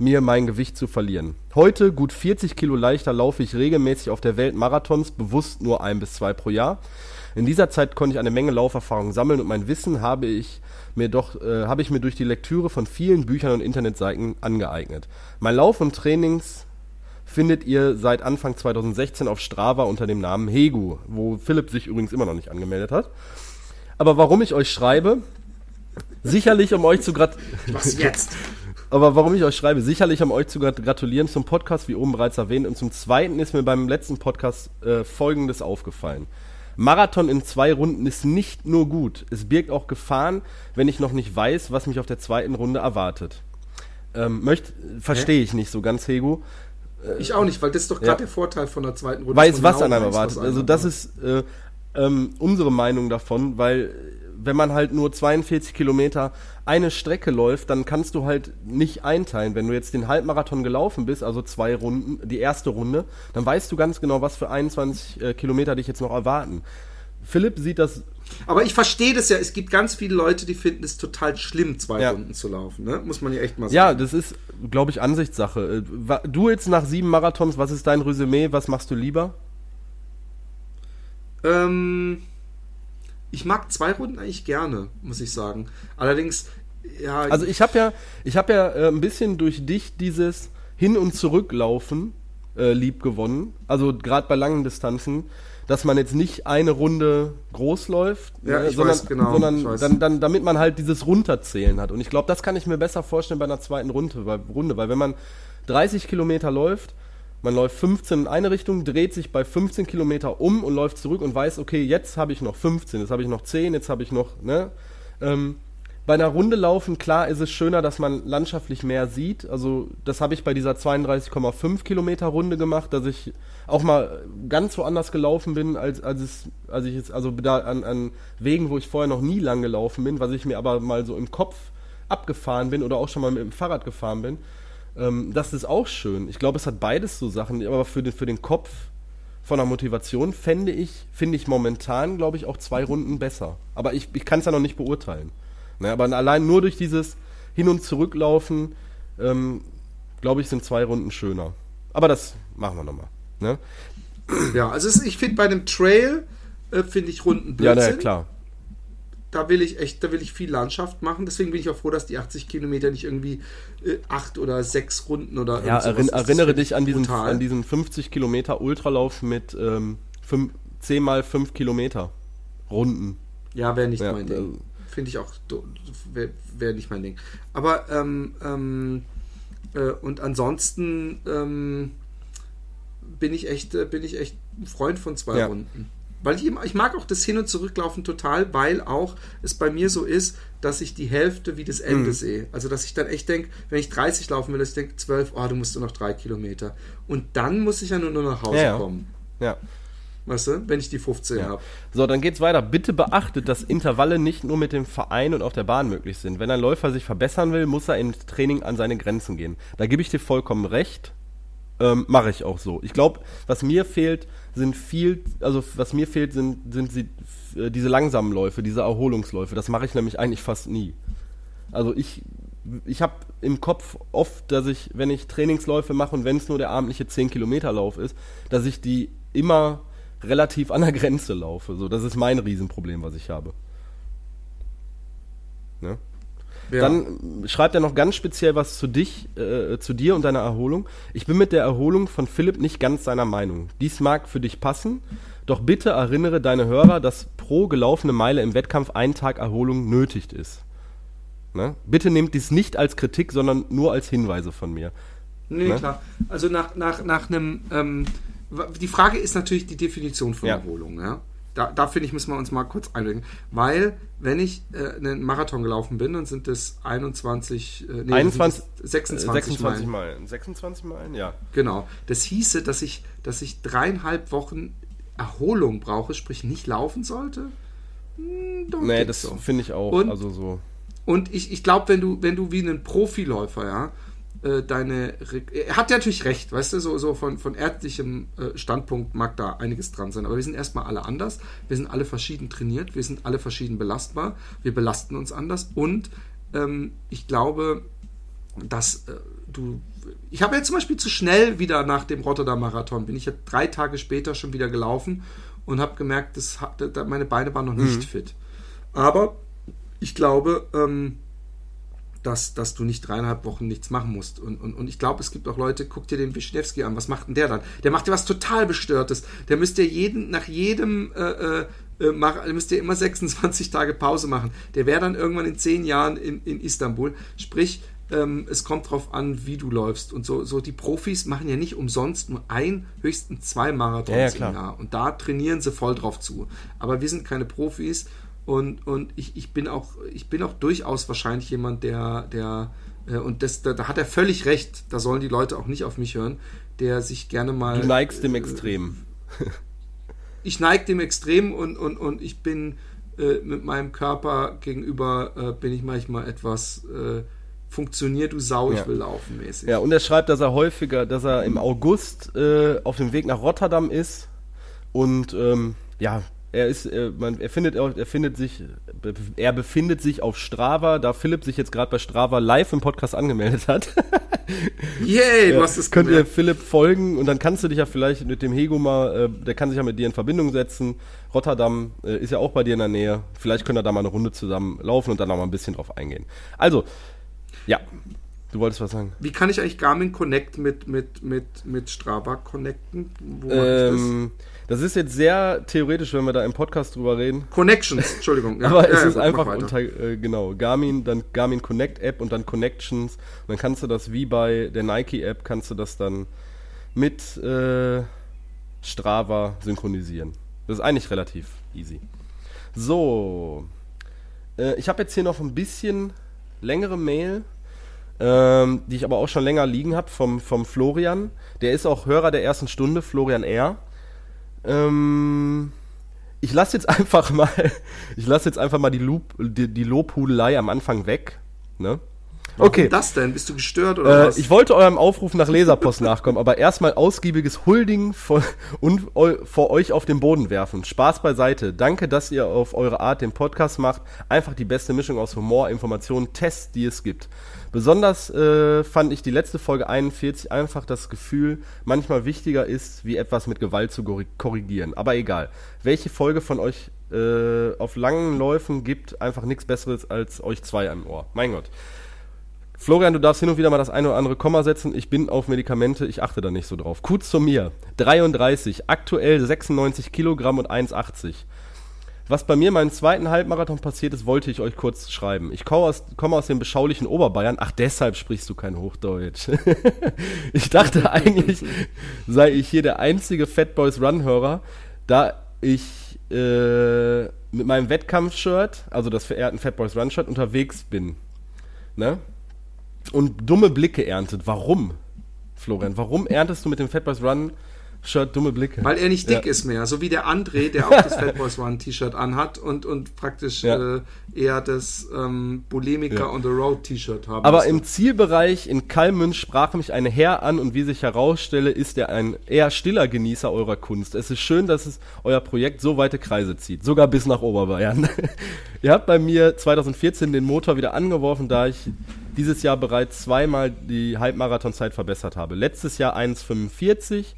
mir mein Gewicht zu verlieren. Heute, gut 40 Kilo leichter, laufe ich regelmäßig auf der Welt Marathons, bewusst nur ein bis zwei pro Jahr. In dieser Zeit konnte ich eine Menge Lauferfahrung sammeln und mein Wissen habe ich mir doch äh, habe ich mir durch die Lektüre von vielen Büchern und Internetseiten angeeignet. Mein Lauf und Trainings findet ihr seit Anfang 2016 auf Strava unter dem Namen Hegu, wo Philipp sich übrigens immer noch nicht angemeldet hat. Aber warum ich euch schreibe? Sicherlich, um euch zu gratulieren. Was jetzt? Aber warum ich euch schreibe, sicherlich um euch zu gratulieren zum Podcast, wie oben bereits erwähnt. Und zum Zweiten ist mir beim letzten Podcast äh, Folgendes aufgefallen. Marathon in zwei Runden ist nicht nur gut, es birgt auch Gefahren, wenn ich noch nicht weiß, was mich auf der zweiten Runde erwartet. Ähm, Verstehe ich nicht so ganz, Hego. Äh, ich auch nicht, weil das ist doch gerade ja. der Vorteil von der zweiten Runde. Weiß, was genau an einem erwartet. Also das ist äh, ähm, unsere Meinung davon, weil wenn man halt nur 42 Kilometer eine Strecke läuft, dann kannst du halt nicht einteilen. Wenn du jetzt den Halbmarathon gelaufen bist, also zwei Runden, die erste Runde, dann weißt du ganz genau, was für 21 äh, Kilometer dich jetzt noch erwarten. Philipp sieht das. Aber ich verstehe das ja. Es gibt ganz viele Leute, die finden es total schlimm, zwei ja. Runden zu laufen. Ne? Muss man ja echt mal sagen. Ja, das ist, glaube ich, Ansichtssache. Äh, du jetzt nach sieben Marathons, was ist dein Resümee? Was machst du lieber? Ähm ich mag zwei Runden eigentlich gerne, muss ich sagen. Allerdings, ja. Also ich habe ja, ich habe ja äh, ein bisschen durch dich dieses Hin- und Zurücklaufen äh, lieb gewonnen. Also gerade bei langen Distanzen, dass man jetzt nicht eine Runde groß läuft, ja, äh, sondern, weiß, genau, sondern dann, dann, damit man halt dieses Runterzählen hat. Und ich glaube, das kann ich mir besser vorstellen bei einer zweiten Runde, weil, Runde, weil wenn man 30 Kilometer läuft, man läuft 15 in eine Richtung, dreht sich bei 15 Kilometer um und läuft zurück und weiß, okay, jetzt habe ich noch 15, jetzt habe ich noch 10, jetzt habe ich noch, ne? Ähm, bei einer Runde laufen, klar ist es schöner, dass man landschaftlich mehr sieht. Also das habe ich bei dieser 32,5 Kilometer Runde gemacht, dass ich auch mal ganz woanders gelaufen bin, als, als, es, als ich jetzt, also da an, an Wegen, wo ich vorher noch nie lang gelaufen bin, was ich mir aber mal so im Kopf abgefahren bin oder auch schon mal mit dem Fahrrad gefahren bin. Ähm, das ist auch schön. Ich glaube, es hat beides so Sachen, aber für den, für den Kopf von der Motivation fände ich, finde ich momentan, glaube ich, auch zwei Runden besser. Aber ich, ich kann es ja noch nicht beurteilen. Ne, aber allein nur durch dieses Hin- und Zurücklaufen, ähm, glaube ich, sind zwei Runden schöner. Aber das machen wir nochmal. Ne? Ja, also ich finde bei dem Trail, äh, finde ich Runden Blödsinn. Ja, na, klar da will ich echt, da will ich viel Landschaft machen. Deswegen bin ich auch froh, dass die 80 Kilometer nicht irgendwie äh, acht oder sechs Runden oder Ja, erinn, erinnere dich an diesen, an diesen 50 Kilometer Ultralauf mit ähm, 5, 10 mal 5 Kilometer Runden. Ja, wäre nicht ja, mein Ding. finde ich auch, wäre wär nicht mein Ding. Aber, ähm, ähm, äh, und ansonsten ähm, bin ich echt, äh, bin ich echt ein Freund von zwei ja. Runden. Weil ich, ich mag auch das Hin- und Zurücklaufen total, weil auch es bei mir so ist, dass ich die Hälfte wie das Ende mhm. sehe. Also, dass ich dann echt denke, wenn ich 30 laufen will, dass ich denke, 12, oh, du musst nur noch drei Kilometer. Und dann muss ich ja nur noch nach Hause ja, kommen. Ja. Weißt du, wenn ich die 15 ja. habe. So, dann geht's weiter. Bitte beachtet, dass Intervalle nicht nur mit dem Verein und auf der Bahn möglich sind. Wenn ein Läufer sich verbessern will, muss er im Training an seine Grenzen gehen. Da gebe ich dir vollkommen recht. Ähm, Mache ich auch so. Ich glaube, was mir fehlt, sind viel, also was mir fehlt, sind, sind sie, äh, diese langsamen Läufe, diese Erholungsläufe. Das mache ich nämlich eigentlich fast nie. Also ich, ich habe im Kopf oft, dass ich, wenn ich Trainingsläufe mache und wenn es nur der abendliche 10-Kilometer-Lauf ist, dass ich die immer relativ an der Grenze laufe. So, das ist mein Riesenproblem, was ich habe. Ne? Ja. Dann schreibt er noch ganz speziell was zu dich, äh, zu dir und deiner Erholung. Ich bin mit der Erholung von Philipp nicht ganz seiner Meinung. Dies mag für dich passen, doch bitte erinnere deine Hörer, dass pro gelaufene Meile im Wettkampf ein Tag Erholung nötig ist. Ne? Bitte nehmt dies nicht als Kritik, sondern nur als Hinweise von mir. Nee, ne? klar. Also nach, nach, nach einem, ähm, die Frage ist natürlich die Definition von ja. Erholung. Ja? Da, da finde ich, müssen wir uns mal kurz einbringen. Weil, wenn ich äh, einen Marathon gelaufen bin, dann sind es 21, äh, nee, 21, 26, 26 Meilen. Meilen. 26 Meilen, ja. Genau. Das hieße, dass ich, dass ich dreieinhalb Wochen Erholung brauche, sprich nicht laufen sollte. Hm, nee, das so. finde ich auch. Und, also so. Und ich, ich glaube, wenn du, wenn du wie ein Profiläufer, ja, äh, deine. Er hat natürlich recht, weißt du, so, so von, von ärztlichem äh, Standpunkt mag da einiges dran sein. Aber wir sind erstmal alle anders. Wir sind alle verschieden trainiert. Wir sind alle verschieden belastbar. Wir belasten uns anders. Und ähm, ich glaube, dass äh, du. Ich habe ja zum Beispiel zu schnell wieder nach dem Rotterdam-Marathon. Bin ich ja drei Tage später schon wieder gelaufen und habe gemerkt, dass meine Beine waren noch nicht mhm. fit. Aber ich glaube, ähm, dass, dass du nicht dreieinhalb Wochen nichts machen musst. Und, und, und ich glaube, es gibt auch Leute, guck dir den Wischnewski an, was macht denn der dann? Der macht ja was total Bestörtes. Der müsste jeden, nach jedem äh, äh, äh mach, müsste immer *laughs* 26 Tage Pause machen. Der wäre dann irgendwann in zehn Jahren in, in Istanbul. Sprich, ähm, es kommt darauf an, wie du läufst. Und so, so die Profis machen ja nicht umsonst nur ein, höchstens zwei Marathons ja, ja, im Jahr. Und da trainieren sie voll drauf zu. Aber wir sind keine Profis und, und ich, ich, bin auch, ich bin auch durchaus wahrscheinlich jemand, der, der äh, und das, da, da, hat er völlig recht, da sollen die Leute auch nicht auf mich hören, der sich gerne mal. Du neigst dem äh, Extrem. *laughs* ich neige dem Extrem und, und, und ich bin äh, mit meinem Körper gegenüber, äh, bin ich manchmal etwas äh, funktionier du Sau, ja. ich will laufen mäßig. Ja, und er schreibt, dass er häufiger, dass er im August äh, auf dem Weg nach Rotterdam ist und ähm, ja, er ist, er, man, er findet, er findet sich, er befindet sich auf Strava, da Philipp sich jetzt gerade bei Strava live im Podcast angemeldet hat. Yay, du *laughs* hast es Könnt ihr Philipp folgen und dann kannst du dich ja vielleicht mit dem Hego mal, äh, der kann sich ja mit dir in Verbindung setzen. Rotterdam äh, ist ja auch bei dir in der Nähe. Vielleicht könnt ihr da mal eine Runde zusammen laufen und dann noch mal ein bisschen drauf eingehen. Also, ja, Du wolltest was sagen. Wie kann ich eigentlich Garmin Connect mit, mit, mit, mit Strava connecten? Wo ähm, das ist jetzt sehr theoretisch, wenn wir da im Podcast drüber reden. Connections, *laughs* Entschuldigung. Ja. Aber ja, es ja, ist einfach unter, äh, genau, Garmin, dann Garmin Connect App und dann Connections. Und dann kannst du das wie bei der Nike App, kannst du das dann mit äh, Strava synchronisieren. Das ist eigentlich relativ easy. So, äh, ich habe jetzt hier noch ein bisschen längere Mail, ähm, die ich aber auch schon länger liegen habe vom, vom Florian. Der ist auch Hörer der ersten Stunde, Florian R. Ähm, ich lasse jetzt *laughs* einfach mal, ich lasse jetzt einfach mal die, Lob, die, die Lobhudelei am Anfang weg. Ne? Okay. Warum das denn? Bist du gestört oder äh, was? Ich wollte eurem Aufruf nach Leserpost *laughs* nachkommen, aber erstmal ausgiebiges Huldigen vor, und vor euch auf den Boden werfen. Spaß beiseite. Danke, dass ihr auf eure Art den Podcast macht. Einfach die beste Mischung aus Humor, Informationen, Tests, die es gibt. Besonders äh, fand ich die letzte Folge 41 einfach das Gefühl, manchmal wichtiger ist, wie etwas mit Gewalt zu korrigieren. Aber egal. Welche Folge von euch äh, auf langen Läufen gibt einfach nichts Besseres als euch zwei am Ohr. Mein Gott. Florian, du darfst hin und wieder mal das eine oder andere Komma setzen. Ich bin auf Medikamente, ich achte da nicht so drauf. Kurz zu mir. 33, aktuell 96 Kilogramm und 1,80. Was bei mir meinen zweiten Halbmarathon passiert ist, wollte ich euch kurz schreiben. Ich komme aus, komme aus dem beschaulichen Oberbayern. Ach, deshalb sprichst du kein Hochdeutsch. *laughs* ich dachte eigentlich, *laughs* sei ich hier der einzige Fat Boys Run-Hörer, da ich äh, mit meinem Wettkampfshirt, also das verehrten Fat Boys Run-Shirt, unterwegs bin. Ne? Und dumme Blicke erntet. Warum, Florian? Warum erntest du mit dem Fat Boys Run Shirt dumme Blicke. Weil er nicht dick ja. ist mehr, so wie der André, der auch das *laughs* Fat Boys One T-Shirt anhat und, und praktisch ja. äh, eher das ähm, Bulimica ja. on the Road T-Shirt haben. Aber im Zielbereich in Kalmünz sprach mich ein Herr an und wie sich herausstelle, ist er ein eher stiller Genießer eurer Kunst. Es ist schön, dass es euer Projekt so weite Kreise zieht, sogar bis nach Oberbayern. *laughs* Ihr habt bei mir 2014 den Motor wieder angeworfen, da ich dieses Jahr bereits zweimal die Halbmarathonzeit verbessert habe. Letztes Jahr 1,45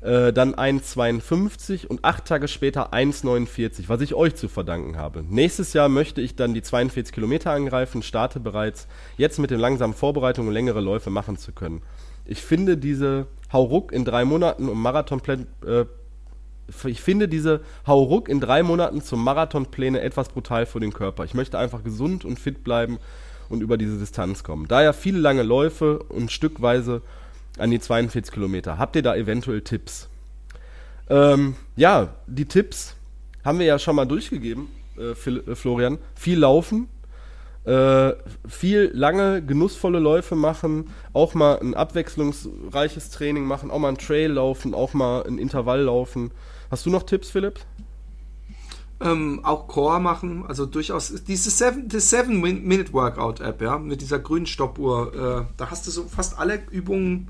äh, dann 1,52 und acht Tage später 1,49, was ich euch zu verdanken habe. Nächstes Jahr möchte ich dann die 42 Kilometer angreifen, starte bereits jetzt mit den langsamen Vorbereitungen längere Läufe machen zu können. Ich finde diese Hauruck in drei Monaten um Marathonpläne äh, ich finde diese Hauruck in drei Monaten zum Marathonpläne etwas brutal für den Körper. Ich möchte einfach gesund und fit bleiben und über diese Distanz kommen. Daher viele lange Läufe und stückweise an die 42 Kilometer. Habt ihr da eventuell Tipps? Ähm, ja, die Tipps haben wir ja schon mal durchgegeben, äh, äh Florian. Viel laufen, äh, viel lange, genussvolle Läufe machen, auch mal ein abwechslungsreiches Training machen, auch mal ein Trail laufen, auch mal ein Intervall laufen. Hast du noch Tipps, Philipp? Ähm, auch Core machen, also durchaus diese 7-Minute-Workout-App, ja, mit dieser grünen Stoppuhr, äh, da hast du so fast alle Übungen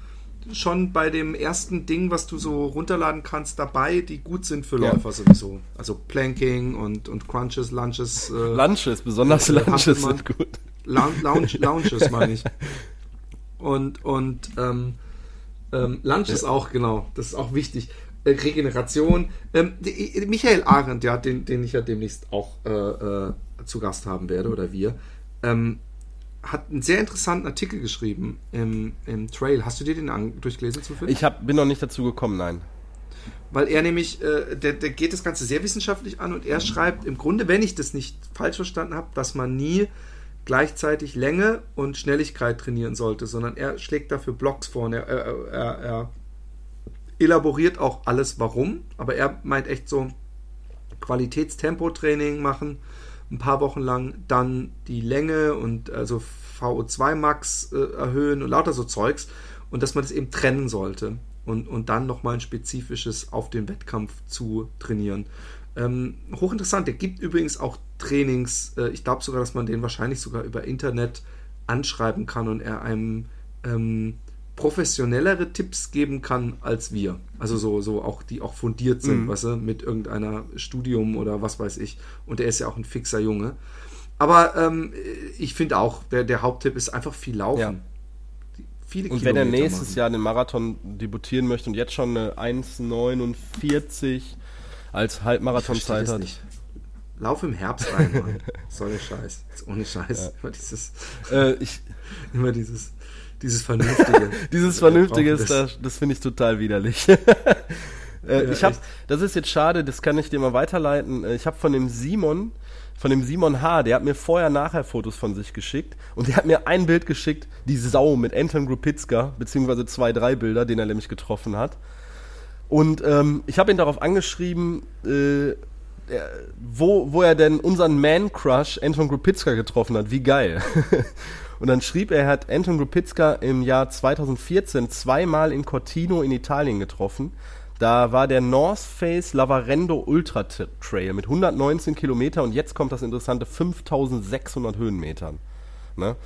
schon bei dem ersten Ding, was du so runterladen kannst, dabei, die gut sind für Läufer ja. sowieso. Also Planking und, und Crunches, Lunches. Äh, Lunches, besonders äh, Lunches sind gut. Lounge, *laughs* Lounges meine ich. Und, und ähm, ähm, Lunches ja. auch, genau. Das ist auch wichtig. Äh, Regeneration. Ähm, die, Michael Arendt, ja, den, den ich ja demnächst auch äh, äh, zu Gast haben werde, oder wir, ähm, hat einen sehr interessanten Artikel geschrieben im, im Trail. Hast du dir den an, durchgelesen zufällig? Ich hab, bin noch nicht dazu gekommen, nein. Weil er nämlich, äh, der, der geht das Ganze sehr wissenschaftlich an und er schreibt im Grunde, wenn ich das nicht falsch verstanden habe, dass man nie gleichzeitig Länge und Schnelligkeit trainieren sollte, sondern er schlägt dafür Blocks vor und er, er, er, er elaboriert auch alles warum, aber er meint echt so Qualitätstempotraining machen ein paar Wochen lang, dann die Länge und also VO2 Max äh, erhöhen und lauter so Zeugs und dass man das eben trennen sollte und, und dann nochmal ein spezifisches auf den Wettkampf zu trainieren. Ähm, hochinteressant, der gibt übrigens auch Trainings, äh, ich glaube sogar, dass man den wahrscheinlich sogar über Internet anschreiben kann und er einem ähm, professionellere Tipps geben kann als wir. Also so, so auch, die auch fundiert sind, mhm. weißt du, mit irgendeiner Studium oder was weiß ich. Und er ist ja auch ein fixer Junge. Aber ähm, ich finde auch, der, der Haupttipp ist einfach viel laufen. Ja. Viele und Kilometer wenn er nächstes machen. Jahr den Marathon debutieren möchte und jetzt schon eine 1,49 als Halbmarathonzeit hat. Nicht. Lauf im Herbst rein, Mann. *laughs* so eine Scheiß. Ohne Scheiß. Ja. Immer dieses. Äh, ich, *laughs* immer dieses dieses Vernünftige. *laughs* Dieses Vernünftige ist, das, das finde ich total widerlich. *laughs* äh, ja, ich habe, das ist jetzt schade, das kann ich dir mal weiterleiten. Äh, ich habe von dem Simon, von dem Simon H., der hat mir vorher nachher Fotos von sich geschickt und der hat mir ein Bild geschickt, die Sau mit Anton Grupitzka, beziehungsweise zwei, drei Bilder, den er nämlich getroffen hat. Und ähm, ich habe ihn darauf angeschrieben, äh, wo, wo er denn unseren Man-Crush Anton Grupitzka getroffen hat. Wie geil. *laughs* Und dann schrieb er, er hat Anton Grupitzka im Jahr 2014 zweimal in Cortino in Italien getroffen. Da war der North Face Lavarendo Ultra Trail mit 119 Kilometer und jetzt kommt das interessante 5600 Höhenmetern. Ne?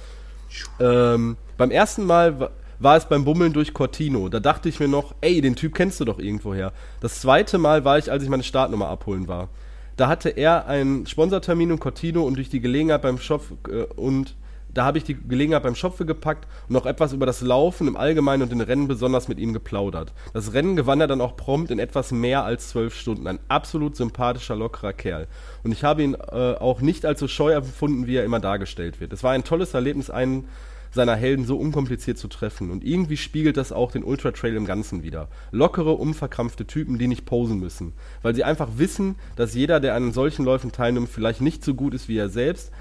Ähm, beim ersten Mal war es beim Bummeln durch Cortino. Da dachte ich mir noch, ey, den Typ kennst du doch irgendwoher. Das zweite Mal war ich, als ich meine Startnummer abholen war. Da hatte er einen Sponsortermin in Cortino und durch die Gelegenheit beim Shop äh, und da habe ich die Gelegenheit beim Schopfe gepackt und noch etwas über das Laufen im Allgemeinen und den Rennen besonders mit ihm geplaudert. Das Rennen gewann er dann auch prompt in etwas mehr als zwölf Stunden. Ein absolut sympathischer, lockerer Kerl. Und ich habe ihn äh, auch nicht als so scheu empfunden, wie er immer dargestellt wird. Es war ein tolles Erlebnis, einen seiner Helden so unkompliziert zu treffen. Und irgendwie spiegelt das auch den Ultra Trail im Ganzen wieder. Lockere, unverkrampfte Typen, die nicht posen müssen. Weil sie einfach wissen, dass jeder, der an solchen Läufen teilnimmt, vielleicht nicht so gut ist wie er selbst,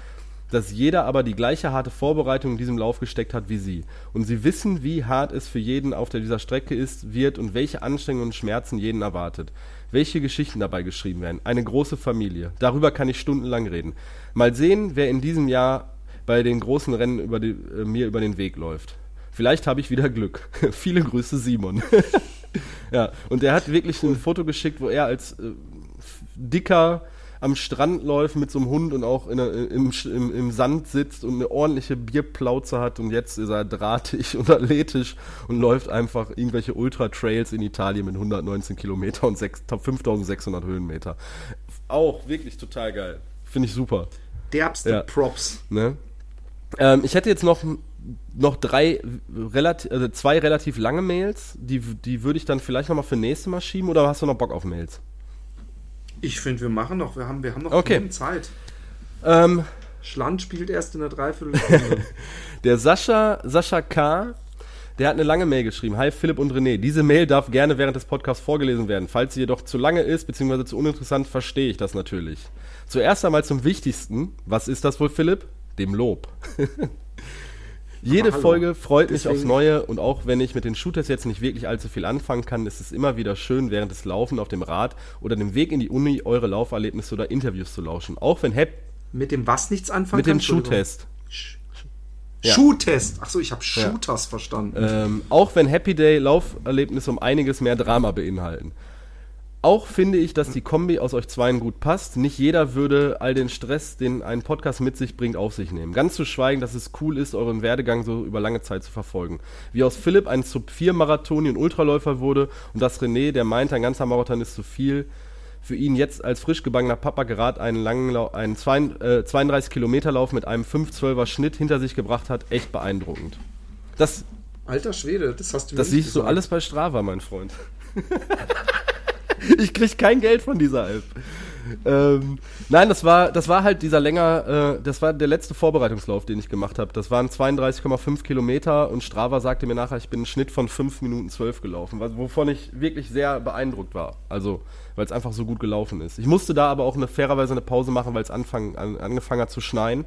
dass jeder aber die gleiche harte Vorbereitung in diesem Lauf gesteckt hat wie sie. Und sie wissen, wie hart es für jeden auf dieser Strecke ist, wird und welche Anstrengungen und Schmerzen jeden erwartet. Welche Geschichten dabei geschrieben werden. Eine große Familie. Darüber kann ich stundenlang reden. Mal sehen, wer in diesem Jahr bei den großen Rennen über die, äh, mir über den Weg läuft. Vielleicht habe ich wieder Glück. *laughs* Viele Grüße, Simon. *laughs* ja, und er hat wirklich ein Foto geschickt, wo er als äh, dicker am Strand läuft mit so einem Hund und auch in, im, im, im, Sand sitzt und eine ordentliche Bierplauze hat und jetzt ist er drahtig *laughs* und athletisch und läuft einfach irgendwelche Ultra-Trails in Italien mit 119 Kilometer und 6, 5600 Höhenmeter. Auch wirklich total geil. Finde ich super. Derbste ja. Props. Ne? Ähm, ich hätte jetzt noch, noch drei, relativ, also zwei relativ lange Mails. Die, die würde ich dann vielleicht nochmal für nächste Mal schieben oder hast du noch Bock auf Mails? Ich finde, wir machen noch, wir haben, wir haben noch okay. Zeit. Ähm, Schland spielt erst in der Dreiviertelstunde. *laughs* der Sascha, Sascha K., der hat eine lange Mail geschrieben. Hi Philipp und René. Diese Mail darf gerne während des Podcasts vorgelesen werden. Falls sie jedoch zu lange ist, beziehungsweise zu uninteressant, verstehe ich das natürlich. Zuerst einmal zum Wichtigsten. Was ist das wohl, Philipp? Dem Lob. *laughs* Jede Folge freut Deswegen. mich aufs Neue und auch wenn ich mit den Shooters jetzt nicht wirklich allzu viel anfangen kann, ist es immer wieder schön, während des Laufen auf dem Rad oder dem Weg in die Uni eure Lauferlebnisse oder Interviews zu lauschen. Auch wenn Hep Mit dem was nichts anfangen Mit dem Shootest. Ja. Shootest. Achso, ich habe Shooters ja. verstanden. Ähm, auch wenn Happy Day Lauferlebnisse um einiges mehr Drama beinhalten. Auch finde ich, dass die Kombi aus euch zweien gut passt. Nicht jeder würde all den Stress, den ein Podcast mit sich bringt, auf sich nehmen. Ganz zu schweigen, dass es cool ist, euren Werdegang so über lange Zeit zu verfolgen. Wie aus Philipp ein Sub-4-Marathoni und Ultraläufer wurde und dass René, der meint, ein ganzer Marathon ist zu viel, für ihn jetzt als frisch gebangener Papa gerade einen langen einen 32 äh, Kilometer Lauf mit einem 5-12er Schnitt hinter sich gebracht hat, echt beeindruckend. Das, Alter Schwede, das hast du Das siehst du alles bei Strava, mein Freund. *laughs* ich krieg kein Geld von dieser App. Ähm, nein, das war, das war halt dieser länger, äh, das war der letzte Vorbereitungslauf, den ich gemacht habe. Das waren 32,5 Kilometer und Strava sagte mir nachher, ich bin einen Schnitt von 5 Minuten 12 gelaufen, wovon ich wirklich sehr beeindruckt war. Also, weil es einfach so gut gelaufen ist. Ich musste da aber auch eine fairerweise eine Pause machen, weil es an, angefangen hat zu schneien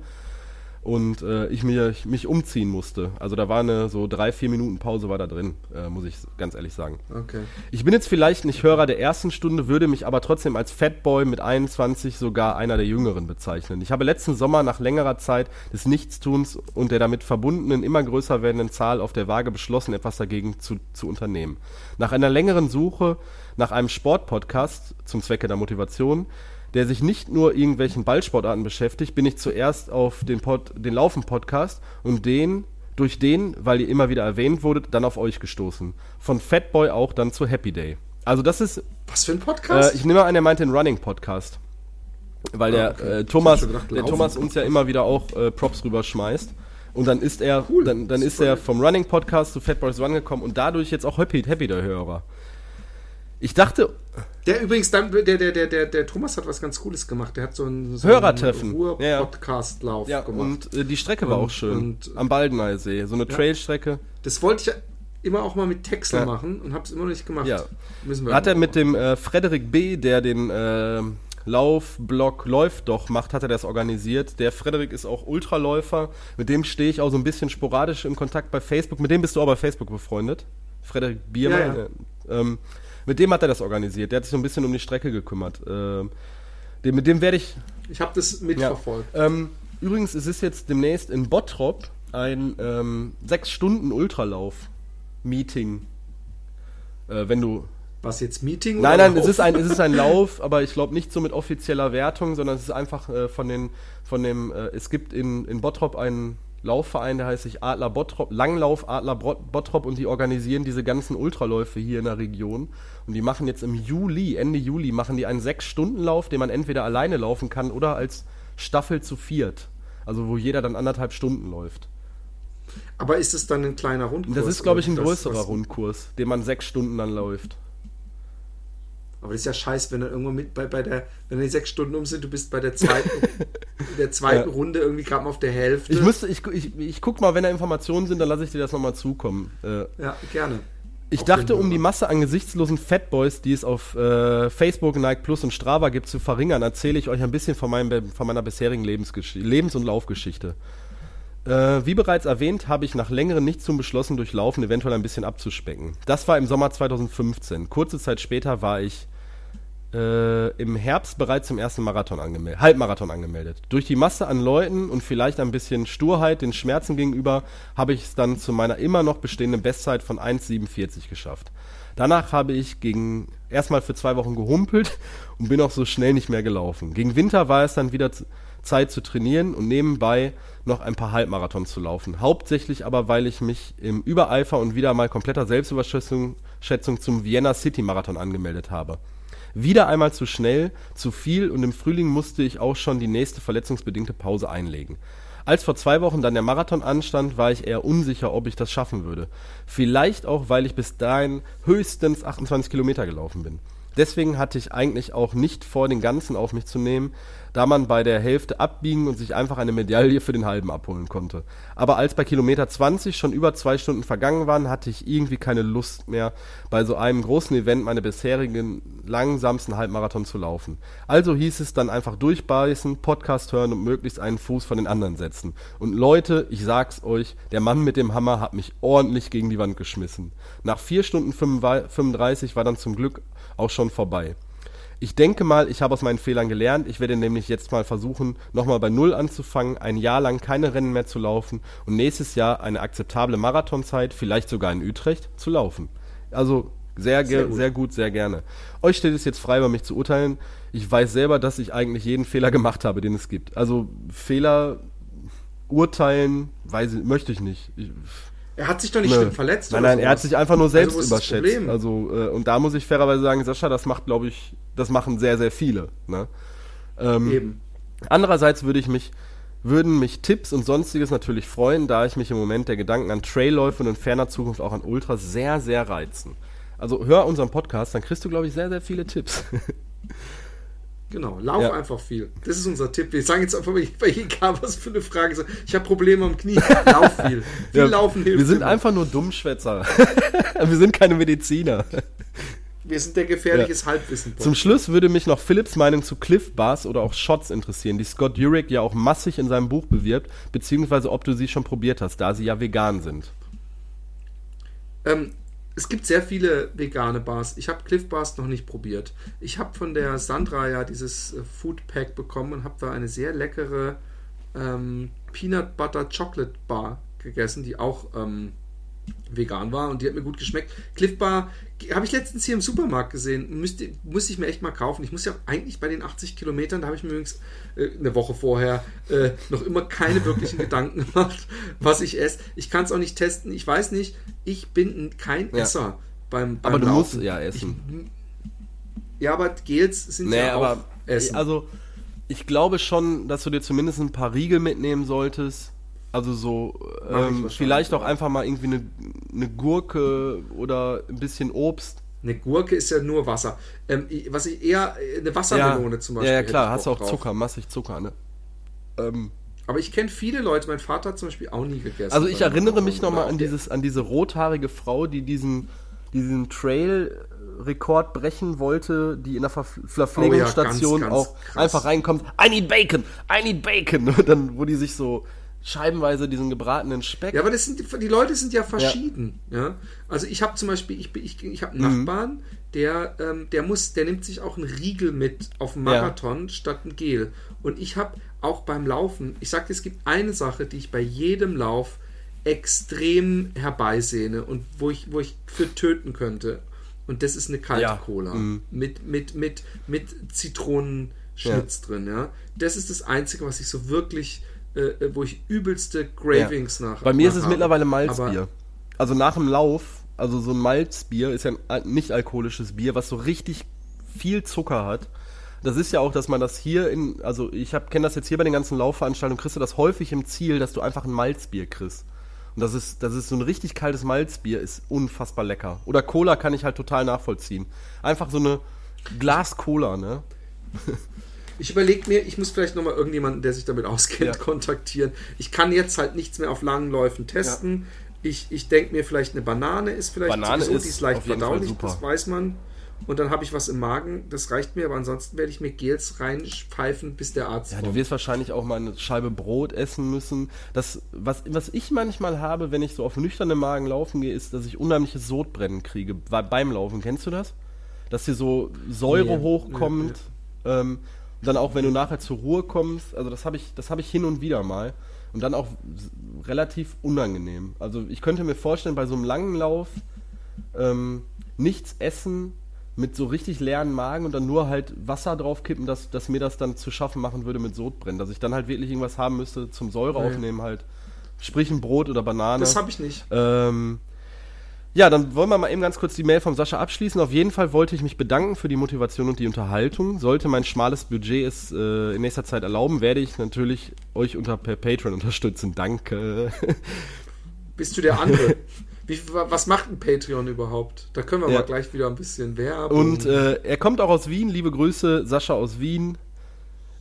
und äh, ich mir, mich umziehen musste. Also da war eine so drei, vier Minuten Pause war da drin, äh, muss ich ganz ehrlich sagen. Okay. Ich bin jetzt vielleicht nicht Hörer der ersten Stunde, würde mich aber trotzdem als Fatboy mit 21 sogar einer der Jüngeren bezeichnen. Ich habe letzten Sommer nach längerer Zeit des Nichtstuns und der damit verbundenen immer größer werdenden Zahl auf der Waage beschlossen, etwas dagegen zu, zu unternehmen. Nach einer längeren Suche nach einem Sportpodcast zum Zwecke der Motivation der sich nicht nur irgendwelchen Ballsportarten beschäftigt, bin ich zuerst auf den, Pod, den Laufen-Podcast und den, durch den, weil ihr immer wieder erwähnt wurdet, dann auf euch gestoßen. Von Fatboy auch dann zu Happy Day. Also das ist... Was für ein Podcast? Äh, ich nehme an, er meinte einen Running-Podcast. Weil ah, der okay. äh, Thomas, gedacht, der Thomas uns ja immer wieder auch äh, Props rüberschmeißt. Und dann ist er, cool, dann, dann ist er vom Running Podcast zu Fatboys Run gekommen und dadurch jetzt auch Happy, Happy der Hörer. Ich dachte. Der übrigens, dann, der, der, der, der, der Thomas hat was ganz Cooles gemacht. Der hat so einen, so Hörertreffen. Ruhr-Podcast-Lauf ja, gemacht. Und äh, die Strecke war und, auch schön. Und, am Baldeneysee. So eine ja, Trailstrecke. Das wollte ich ja immer auch mal mit Texel ja. machen und habe es immer noch nicht gemacht. Ja. hat er mit dem äh, Frederik B., der den äh, Laufblog Läuft doch macht, hat er das organisiert. Der Frederik ist auch Ultraläufer. Mit dem stehe ich auch so ein bisschen sporadisch im Kontakt bei Facebook. Mit dem bist du auch bei Facebook befreundet. Frederik Biermann. Ja, ja. Ähm, mit dem hat er das organisiert. Der hat sich so ein bisschen um die Strecke gekümmert. Ähm, dem, mit dem werde ich. Ich habe das mitverfolgt. Ja. Ähm, übrigens, es ist jetzt demnächst in Bottrop ein ähm, sechs Stunden Ultralauf-Meeting. Äh, wenn du was jetzt Meeting? Nein, nein, es ist ein, es ist ein *laughs* Lauf, aber ich glaube nicht so mit offizieller Wertung, sondern es ist einfach äh, von den, von dem, äh, es gibt in, in Bottrop einen Laufverein, der heißt sich Adler Bottrop, Langlauf Adler Bottrop und die organisieren diese ganzen Ultraläufe hier in der Region. Und die machen jetzt im Juli, Ende Juli, machen die einen Sechs-Stunden-Lauf, den man entweder alleine laufen kann oder als Staffel zu viert. Also wo jeder dann anderthalb Stunden läuft. Aber ist es dann ein kleiner Rundkurs? Das ist, glaube ich, ein größerer Rundkurs, den man sechs Stunden dann läuft. Aber das ist ja scheiße, wenn du irgendwo mit bei, bei der, wenn die sechs Stunden um sind, du bist bei der zweiten, *laughs* der zweiten ja. Runde irgendwie gerade mal auf der Hälfte. Ich müsste, ich, ich, ich guck mal, wenn da Informationen sind, dann lasse ich dir das nochmal zukommen. Äh, ja, gerne. Ich auf dachte, um die Masse an gesichtslosen Fatboys, die es auf äh, Facebook, Nike Plus und Strava gibt, zu verringern, erzähle ich euch ein bisschen von, meinem, von meiner bisherigen Lebens- und Laufgeschichte. Äh, wie bereits erwähnt, habe ich nach längerem Nichtstun beschlossen, durch Laufen eventuell ein bisschen abzuspecken. Das war im Sommer 2015. Kurze Zeit später war ich äh, im Herbst bereits zum ersten Marathon angemeldet, Halbmarathon angemeldet. Durch die Masse an Leuten und vielleicht ein bisschen Sturheit den Schmerzen gegenüber habe ich es dann zu meiner immer noch bestehenden Bestzeit von 1,47 geschafft. Danach habe ich gegen erstmal für zwei Wochen gehumpelt *laughs* und bin auch so schnell nicht mehr gelaufen. Gegen Winter war es dann wieder Zeit zu trainieren und nebenbei noch ein paar Halbmarathons zu laufen. Hauptsächlich aber, weil ich mich im Übereifer und wieder mal kompletter Selbstüberschätzung zum Vienna City Marathon angemeldet habe. Wieder einmal zu schnell, zu viel und im Frühling musste ich auch schon die nächste verletzungsbedingte Pause einlegen. Als vor zwei Wochen dann der Marathon anstand, war ich eher unsicher, ob ich das schaffen würde. Vielleicht auch, weil ich bis dahin höchstens 28 Kilometer gelaufen bin. Deswegen hatte ich eigentlich auch nicht vor, den ganzen auf mich zu nehmen, da man bei der Hälfte abbiegen und sich einfach eine Medaille für den halben abholen konnte. Aber als bei Kilometer 20 schon über zwei Stunden vergangen waren, hatte ich irgendwie keine Lust mehr, bei so einem großen Event meine bisherigen langsamsten Halbmarathon zu laufen. Also hieß es dann einfach durchbeißen, Podcast hören und möglichst einen Fuß von den anderen setzen. Und Leute, ich sag's euch, der Mann mit dem Hammer hat mich ordentlich gegen die Wand geschmissen. Nach 4 Stunden 35 war dann zum Glück auch schon vorbei. Ich denke mal, ich habe aus meinen Fehlern gelernt. Ich werde nämlich jetzt mal versuchen, nochmal bei Null anzufangen, ein Jahr lang keine Rennen mehr zu laufen und nächstes Jahr eine akzeptable Marathonzeit, vielleicht sogar in Utrecht, zu laufen. Also sehr, sehr gut. sehr, gut. sehr gerne. Euch steht es jetzt frei, über mich zu urteilen. Ich weiß selber, dass ich eigentlich jeden Fehler gemacht habe, den es gibt. Also Fehler urteilen, weiß ich, möchte ich nicht. Ich, er hat sich doch nicht Nö. schlimm verletzt. Nein, nein, er hat sich einfach nur also, selbst also, überschätzt. Also, äh, und da muss ich fairerweise sagen, Sascha, das macht, glaube ich, das machen sehr, sehr viele. Ne? Ähm, Eben. Andererseits würde ich mich, würden mich Tipps und sonstiges natürlich freuen, da ich mich im Moment der Gedanken an Trailläufe und in ferner Zukunft auch an Ultras sehr, sehr reizen. Also hör unseren Podcast, dann kriegst du, glaube ich, sehr, sehr viele Tipps. *laughs* Genau, lauf ja. einfach viel. Das ist unser Tipp. Wir sagen jetzt einfach, bei egal was für eine Frage ist. Ich habe Probleme am Knie. Lauf viel. *laughs* Viel ja, laufen hilft. Wir sind immer. einfach nur Dummschwätzer. *laughs* wir sind keine Mediziner. Wir sind der gefährliches ja. Halbwissen. -Podcast. Zum Schluss würde mich noch Philips Meinung zu Cliff Bars oder auch Shots interessieren, die Scott Jurek ja auch massig in seinem Buch bewirbt, beziehungsweise ob du sie schon probiert hast, da sie ja vegan sind. Ähm, es gibt sehr viele vegane Bars. Ich habe Cliff Bars noch nicht probiert. Ich habe von der Sandra ja dieses äh, Food Pack bekommen und habe da eine sehr leckere ähm, Peanut Butter Chocolate Bar gegessen, die auch ähm, vegan war und die hat mir gut geschmeckt. Cliff Bar habe ich letztens hier im Supermarkt gesehen. Müsste, muss ich mir echt mal kaufen. Ich muss ja eigentlich bei den 80 Kilometern, da habe ich mir übrigens äh, eine Woche vorher äh, noch immer keine wirklichen Gedanken *laughs* gemacht, was ich esse. Ich kann es auch nicht testen. Ich weiß nicht. Ich bin kein ja. Esser beim, beim Aber du Laufen. musst ja essen. Ich, ja, aber Gels sind nee, ja auch Essen. Also ich glaube schon, dass du dir zumindest ein paar Riegel mitnehmen solltest also so, ähm, vielleicht auch einfach mal irgendwie eine, eine Gurke oder ein bisschen Obst. Eine Gurke ist ja nur Wasser. Ähm, was ich eher, eine Wassermelone ja, zum Beispiel. Ja, ja klar, hast du auch drauf. Zucker, massig Zucker, ne? Ähm, aber ich kenne viele Leute, mein Vater hat zum Beispiel auch nie gegessen. Also ich erinnere mich nochmal an dieses, an diese rothaarige Frau, die diesen, diesen Trail Rekord brechen wollte, die in der Ver Verpflegungsstation oh ja, auch krass. einfach reinkommt, I need bacon, I need bacon. *laughs* Und dann, wo die sich so scheibenweise diesen gebratenen Speck. Ja, aber das sind, die Leute sind ja verschieden. Ja. ja? Also ich habe zum Beispiel, ich, ich, ich habe einen mhm. Nachbarn, der, ähm, der muss, der nimmt sich auch einen Riegel mit auf den Marathon ja. statt ein Gel. Und ich habe auch beim Laufen, ich sage, es gibt eine Sache, die ich bei jedem Lauf extrem herbeisehne und wo ich, wo ich für töten könnte. Und das ist eine kalte ja. Cola. Mhm. Mit, mit, mit, mit Zitronenschnitz drin, ja. Das ist das Einzige, was ich so wirklich äh, wo ich übelste Gravings ja. nach. Bei mir nach ist es habe. mittlerweile Malzbier. Also nach dem Lauf, also so ein Malzbier ist ja ein nicht alkoholisches Bier, was so richtig viel Zucker hat. Das ist ja auch, dass man das hier in, also ich kenne das jetzt hier bei den ganzen Laufveranstaltungen, kriegst du das häufig im Ziel, dass du einfach ein Malzbier kriegst. Und das ist, das ist so ein richtig kaltes Malzbier, ist unfassbar lecker. Oder Cola kann ich halt total nachvollziehen. Einfach so eine, Glas Cola, ne? *laughs* Ich überlege mir, ich muss vielleicht nochmal irgendjemanden, der sich damit auskennt, Ja. kontaktieren. Ich kann jetzt halt nichts mehr auf langen Läufen testen. Ich, ich denke mir, vielleicht eine Banane ist vielleicht Banane sowieso, ist die ist leicht verdaulich, das weiß man. Und dann habe ich was im Magen, das reicht mir, aber ansonsten werde ich mir Gels reinpfeifen, bis der Arzt Ja, du kommt. wirst wahrscheinlich auch mal eine Scheibe Brot essen müssen. Das, was, was ich manchmal habe, wenn ich so auf nüchternem Magen laufen gehe, ist, dass ich unheimliches Sodbrennen kriege bei- beim Laufen. Kennst du das? Dass hier so Säure Nee, hochkommt. Ähm, und dann auch, wenn du nachher zur Ruhe kommst. Also das habe ich, das habe ich hin und wieder mal. Und dann auch relativ unangenehm. Also ich könnte mir vorstellen, bei so einem langen Lauf ähm, nichts essen mit so richtig leeren Magen und dann nur halt Wasser draufkippen, dass, dass mir das dann zu schaffen machen würde mit Sodbrennen. Dass ich dann halt wirklich irgendwas haben müsste zum Säure aufnehmen halt. Sprich ein Brot oder Banane. Das habe ich nicht. Ähm, ja, dann wollen wir mal eben ganz kurz die Mail vom Sascha abschließen. Auf jeden Fall wollte ich mich bedanken für die Motivation und die Unterhaltung. Sollte mein schmales Budget es äh, in nächster Zeit erlauben, werde ich natürlich euch unter per Patreon unterstützen. Danke. *laughs* Bist du der andere? *laughs* Wie, wa- was macht ein Patreon überhaupt? Da können wir Ja. mal gleich wieder ein bisschen Werbung. Und äh, er kommt auch aus Wien. Liebe Grüße, Sascha aus Wien.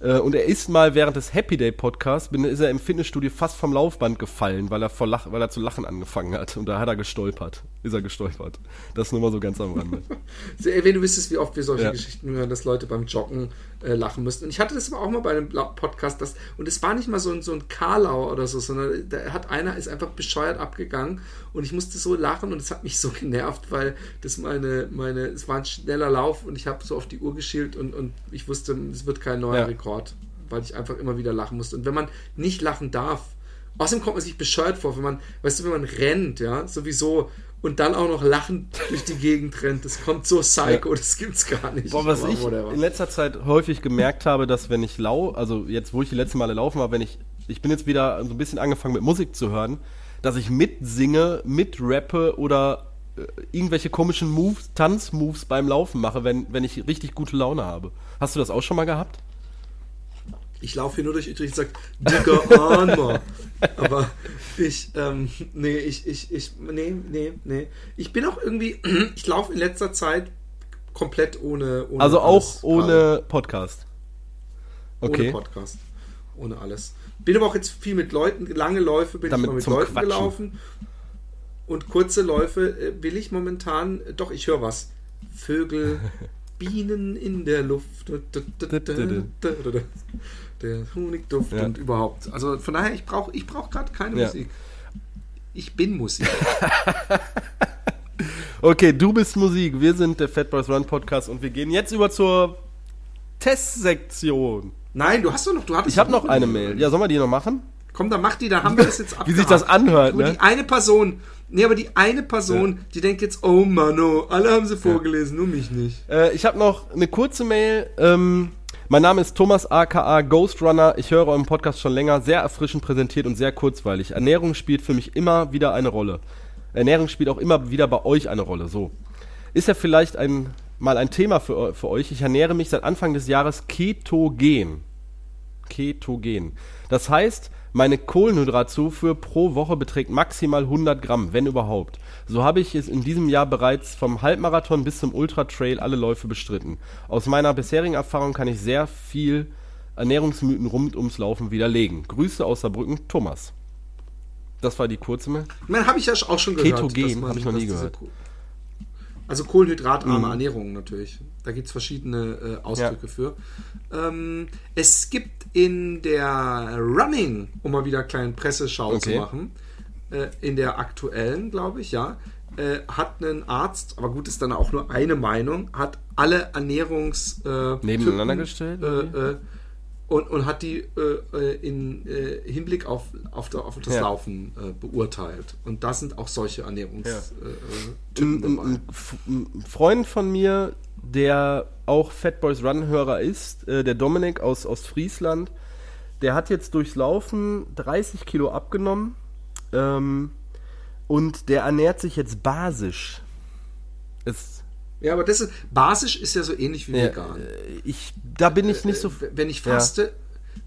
Äh, und er ist mal während des Happy Day Podcasts, bin, ist er im Fitnessstudio fast vom Laufband gefallen, weil er, vor Lach, weil er zu lachen angefangen hat. Und da hat er gestolpert. Ist er gestolpert. Das nur mal so ganz am Rande. *laughs* Wenn du wüsstest, wie oft wir solche Ja. Geschichten hören, dass Leute beim Joggen äh, lachen müssten. Und ich hatte das aber auch mal bei einem Podcast, das, und es war nicht mal so ein, so ein Karlauer oder so, sondern da hat einer ist einfach bescheuert abgegangen und ich musste so lachen und es hat mich so *laughs* genervt, weil das meine, meine, es war ein schneller Lauf und ich habe so auf die Uhr geschielt und, und ich wusste, es wird kein neuer Ja. Rekord, weil ich einfach immer wieder lachen musste. Und wenn man nicht lachen darf, außerdem kommt man sich bescheuert vor, wenn man, weißt du, wenn man rennt, ja, sowieso, und dann auch noch lachend durch die Gegend rennt, das kommt so psycho, das gibt's gar nicht. Boah, was ich in letzter Zeit häufig gemerkt habe, dass wenn ich lau, also jetzt, wo ich die letzten Male laufen war, wenn ich, ich bin jetzt wieder so ein bisschen angefangen mit Musik zu hören, dass ich mitsinge, mitrappe oder äh, irgendwelche komischen Moves, Tanzmoves beim Laufen mache, wenn, wenn ich richtig gute Laune habe. Hast du das auch schon mal gehabt? Ich laufe hier nur durch Utrecht und sage, dicker Armer. *laughs* Aber ich, ähm, nee, ich, ich, ich, nee, nee, nee. Ich bin auch irgendwie, *clears throat* ich laufe in letzter Zeit komplett ohne, ohne Also auch ohne. Podcast. ohne Okay. Podcast. Ohne alles. Bin aber auch jetzt viel mit Leuten, lange Läufe bin Damit ich mal mit Leuten Quatschen. gelaufen. Und kurze Läufe äh, will ich momentan, äh, doch, ich höre was. Vögel, *laughs* Bienen in der Luft. Der Honigduft Ja. und überhaupt. Also von daher, ich brauche ich brauch gerade keine Ja. Musik. Ich bin Musik. *laughs* Okay, du bist Musik, wir sind der Fat Boys Run Podcast und wir gehen jetzt über zur Testsektion. Nein, du hast doch noch, du hattest Ich habe noch eine Mail. Ja, sollen wir die noch machen? Komm, dann mach die, dann haben wir das jetzt *laughs* Wie abgehakt. sich das anhört, ne? die eine Person, nee, aber die eine Person, die denkt jetzt, oh Mann, oh, alle haben sie vorgelesen, nur mich nicht. Äh, ich habe noch eine kurze Mail. Ähm, mein Name ist Thomas aka Ghost Runner. Ich höre euren Podcast schon länger, sehr erfrischend präsentiert und sehr kurzweilig. Ernährung spielt für mich immer wieder eine Rolle. Ernährung spielt auch immer wieder bei euch eine Rolle. So. Ist ja vielleicht ein, mal ein Thema für, für euch. Ich ernähre mich seit Anfang des Jahres ketogen. Ketogen. Das heißt, meine Kohlenhydratzufuhr pro Woche beträgt maximal 100 Gramm, wenn überhaupt. So habe ich es in diesem Jahr bereits vom Halbmarathon bis zum Ultratrail alle Läufe bestritten. Aus meiner bisherigen Erfahrung kann ich sehr viel Ernährungsmythen rund ums Laufen widerlegen. Grüße aus Saarbrücken, Thomas. Das war die kurze Mail. Habe ich ja auch schon gehört. Ketogen, dass man- hab ich noch nie gehört. Also kohlenhydratarme Ernährung natürlich. Da gibt es verschiedene äh, Ausdrücke Ja. für. Ähm, es gibt in der Running, um mal wieder einen kleinen Presseschau zu Okay. machen, äh, in der aktuellen, glaube ich, ja, äh, hat ein Arzt, aber gut, ist dann auch nur eine Meinung, hat alle Ernährungs... Äh, Nebeneinander Typen, gestellt, äh, und, und hat die äh, äh, in äh, Hinblick auf, auf, der, auf das Ja. Laufen äh, beurteilt. Und da sind auch solche Ernährungstypen Ja. äh, äh, ein, Typen ein, dabei. ein Freund von mir, der auch Fat Boys Run-Hörer ist, äh, der Dominik aus Ostfriesland, der hat jetzt durchs Laufen 30 Kilo abgenommen ähm, und der ernährt sich jetzt basisch. Es, Ja, aber das ist, basisch ist ja so ähnlich wie ja, vegan. äh, ich, da bin ich nicht so. Äh, wenn ich Ja. faste,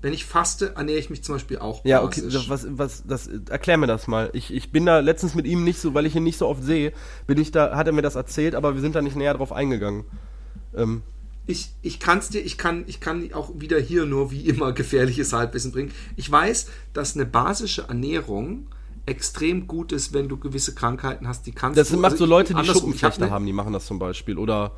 wenn ich faste, ernähre ich mich zum Beispiel auch Ja, okay, basisch. was, was, das, erklär mir das mal. Ich, ich bin da letztens mit ihm nicht so, weil ich ihn nicht so oft sehe, bin ich da, hat er mir das erzählt, aber wir sind da nicht näher drauf eingegangen. Ähm, ich, ich kann es dir, ich kann, ich kann auch wieder hier nur wie immer *laughs* gefährliches Halbwissen bringen. Ich weiß, dass eine basische Ernährung extrem gut ist, wenn du gewisse Krankheiten hast, die kannst das du. Das macht also so Leute, die Schuppenflechte ne, haben, die machen das zum Beispiel. Oder.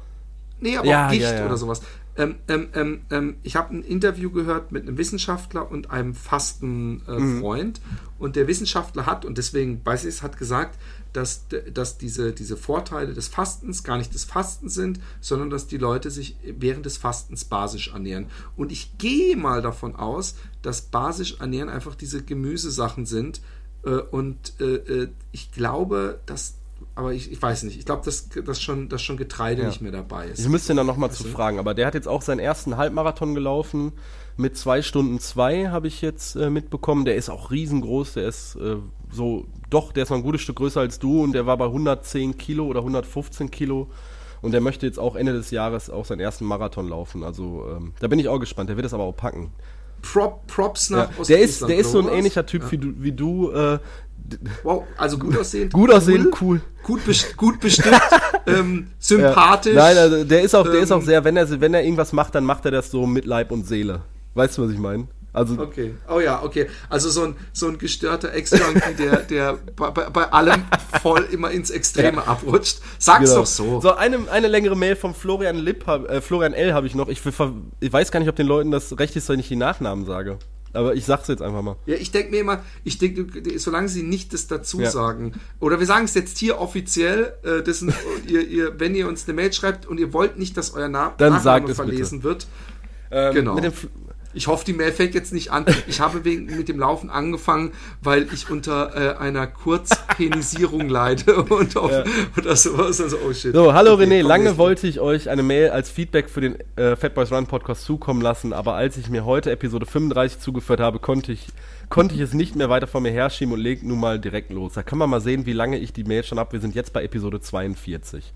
Nee, aber Ja, auch Gicht ja, ja. oder sowas. Ähm, ähm, ähm, ähm, ich habe ein Interview gehört mit einem Wissenschaftler und einem Fastenfreund. Und der Wissenschaftler hat, und deswegen weiß ich es, hat gesagt, dass, dass diese, diese Vorteile des Fastens gar nicht des Fastens sind, sondern dass die Leute sich während des Fastens basisch ernähren. Und ich gehe mal davon aus, dass basisch ernähren einfach diese Gemüsesachen sind. Äh, und äh, äh, ich glaube, dass, aber ich, ich weiß nicht, ich glaube, dass, dass, schon, dass schon Getreide Ja. nicht mehr dabei ist. Ich müsste ihn dann nochmal zu fragen, aber der hat jetzt auch seinen ersten Halbmarathon gelaufen. Mit zwei Stunden zwei habe ich jetzt äh, mitbekommen. Der ist auch riesengroß. Der ist äh, so, doch, der ist noch ein gutes Stück größer als du und der war bei 110 Kilo oder 115 Kilo. Und der möchte jetzt auch Ende des Jahres auch seinen ersten Marathon laufen. Also ähm, da bin ich auch gespannt. Der wird es aber auch packen. Prop, Props Ja, nach der ist, der ist so ein ähnlicher Typ wie du, wie du äh, Wow, also gut aussehend. gut aussehen, cool. Gut, best gut bestimmt, *laughs* ähm, sympathisch. Nein, also der ist auch, der ist auch ähm, sehr, wenn er, wenn er irgendwas macht, dann macht er das so mit Leib und Seele. Weißt du, was ich meine? Also Okay, oh ja, okay. Also so ein, so ein gestörter Ex-Junkie, der, der bei, bei, allem voll immer ins Extreme abrutscht. Sag's Genau. doch so. So, eine, eine längere Mail vom Florian Lipp, hab- äh, Florian L. habe ich noch. Ich, ver- ich weiß gar nicht, ob den Leuten das recht ist, wenn ich die Nachnamen sage. Aber ich sag's jetzt einfach mal. Ja, ich denke mir immer, ich denke, solange sie nicht das dazu Ja. sagen, oder wir sagen es jetzt hier offiziell, äh, das sind, ihr, ihr, wenn ihr uns eine Mail schreibt und ihr wollt nicht, dass euer Na Dann Nachname verlesen wird, Ähm, Genau. Mit dem Ich hoffe, die Mail fängt jetzt nicht an. Ich habe wegen, mit dem Laufen angefangen, weil ich unter äh, einer Kurzpenisierung leide *laughs* und auf, oder sowas. Also, oh shit. so, hallo Okay, René, lange wollte ich euch eine Mail als Feedback für den äh, Fat Boys Run Podcast zukommen lassen, aber als ich mir heute Episode 35 zugeführt habe, konnte ich, konnte ich es nicht mehr weiter vor mir herschieben und leg nun mal direkt los. Da kann man mal sehen, wie lange ich die Mail schon habe. Wir sind jetzt bei Episode 42.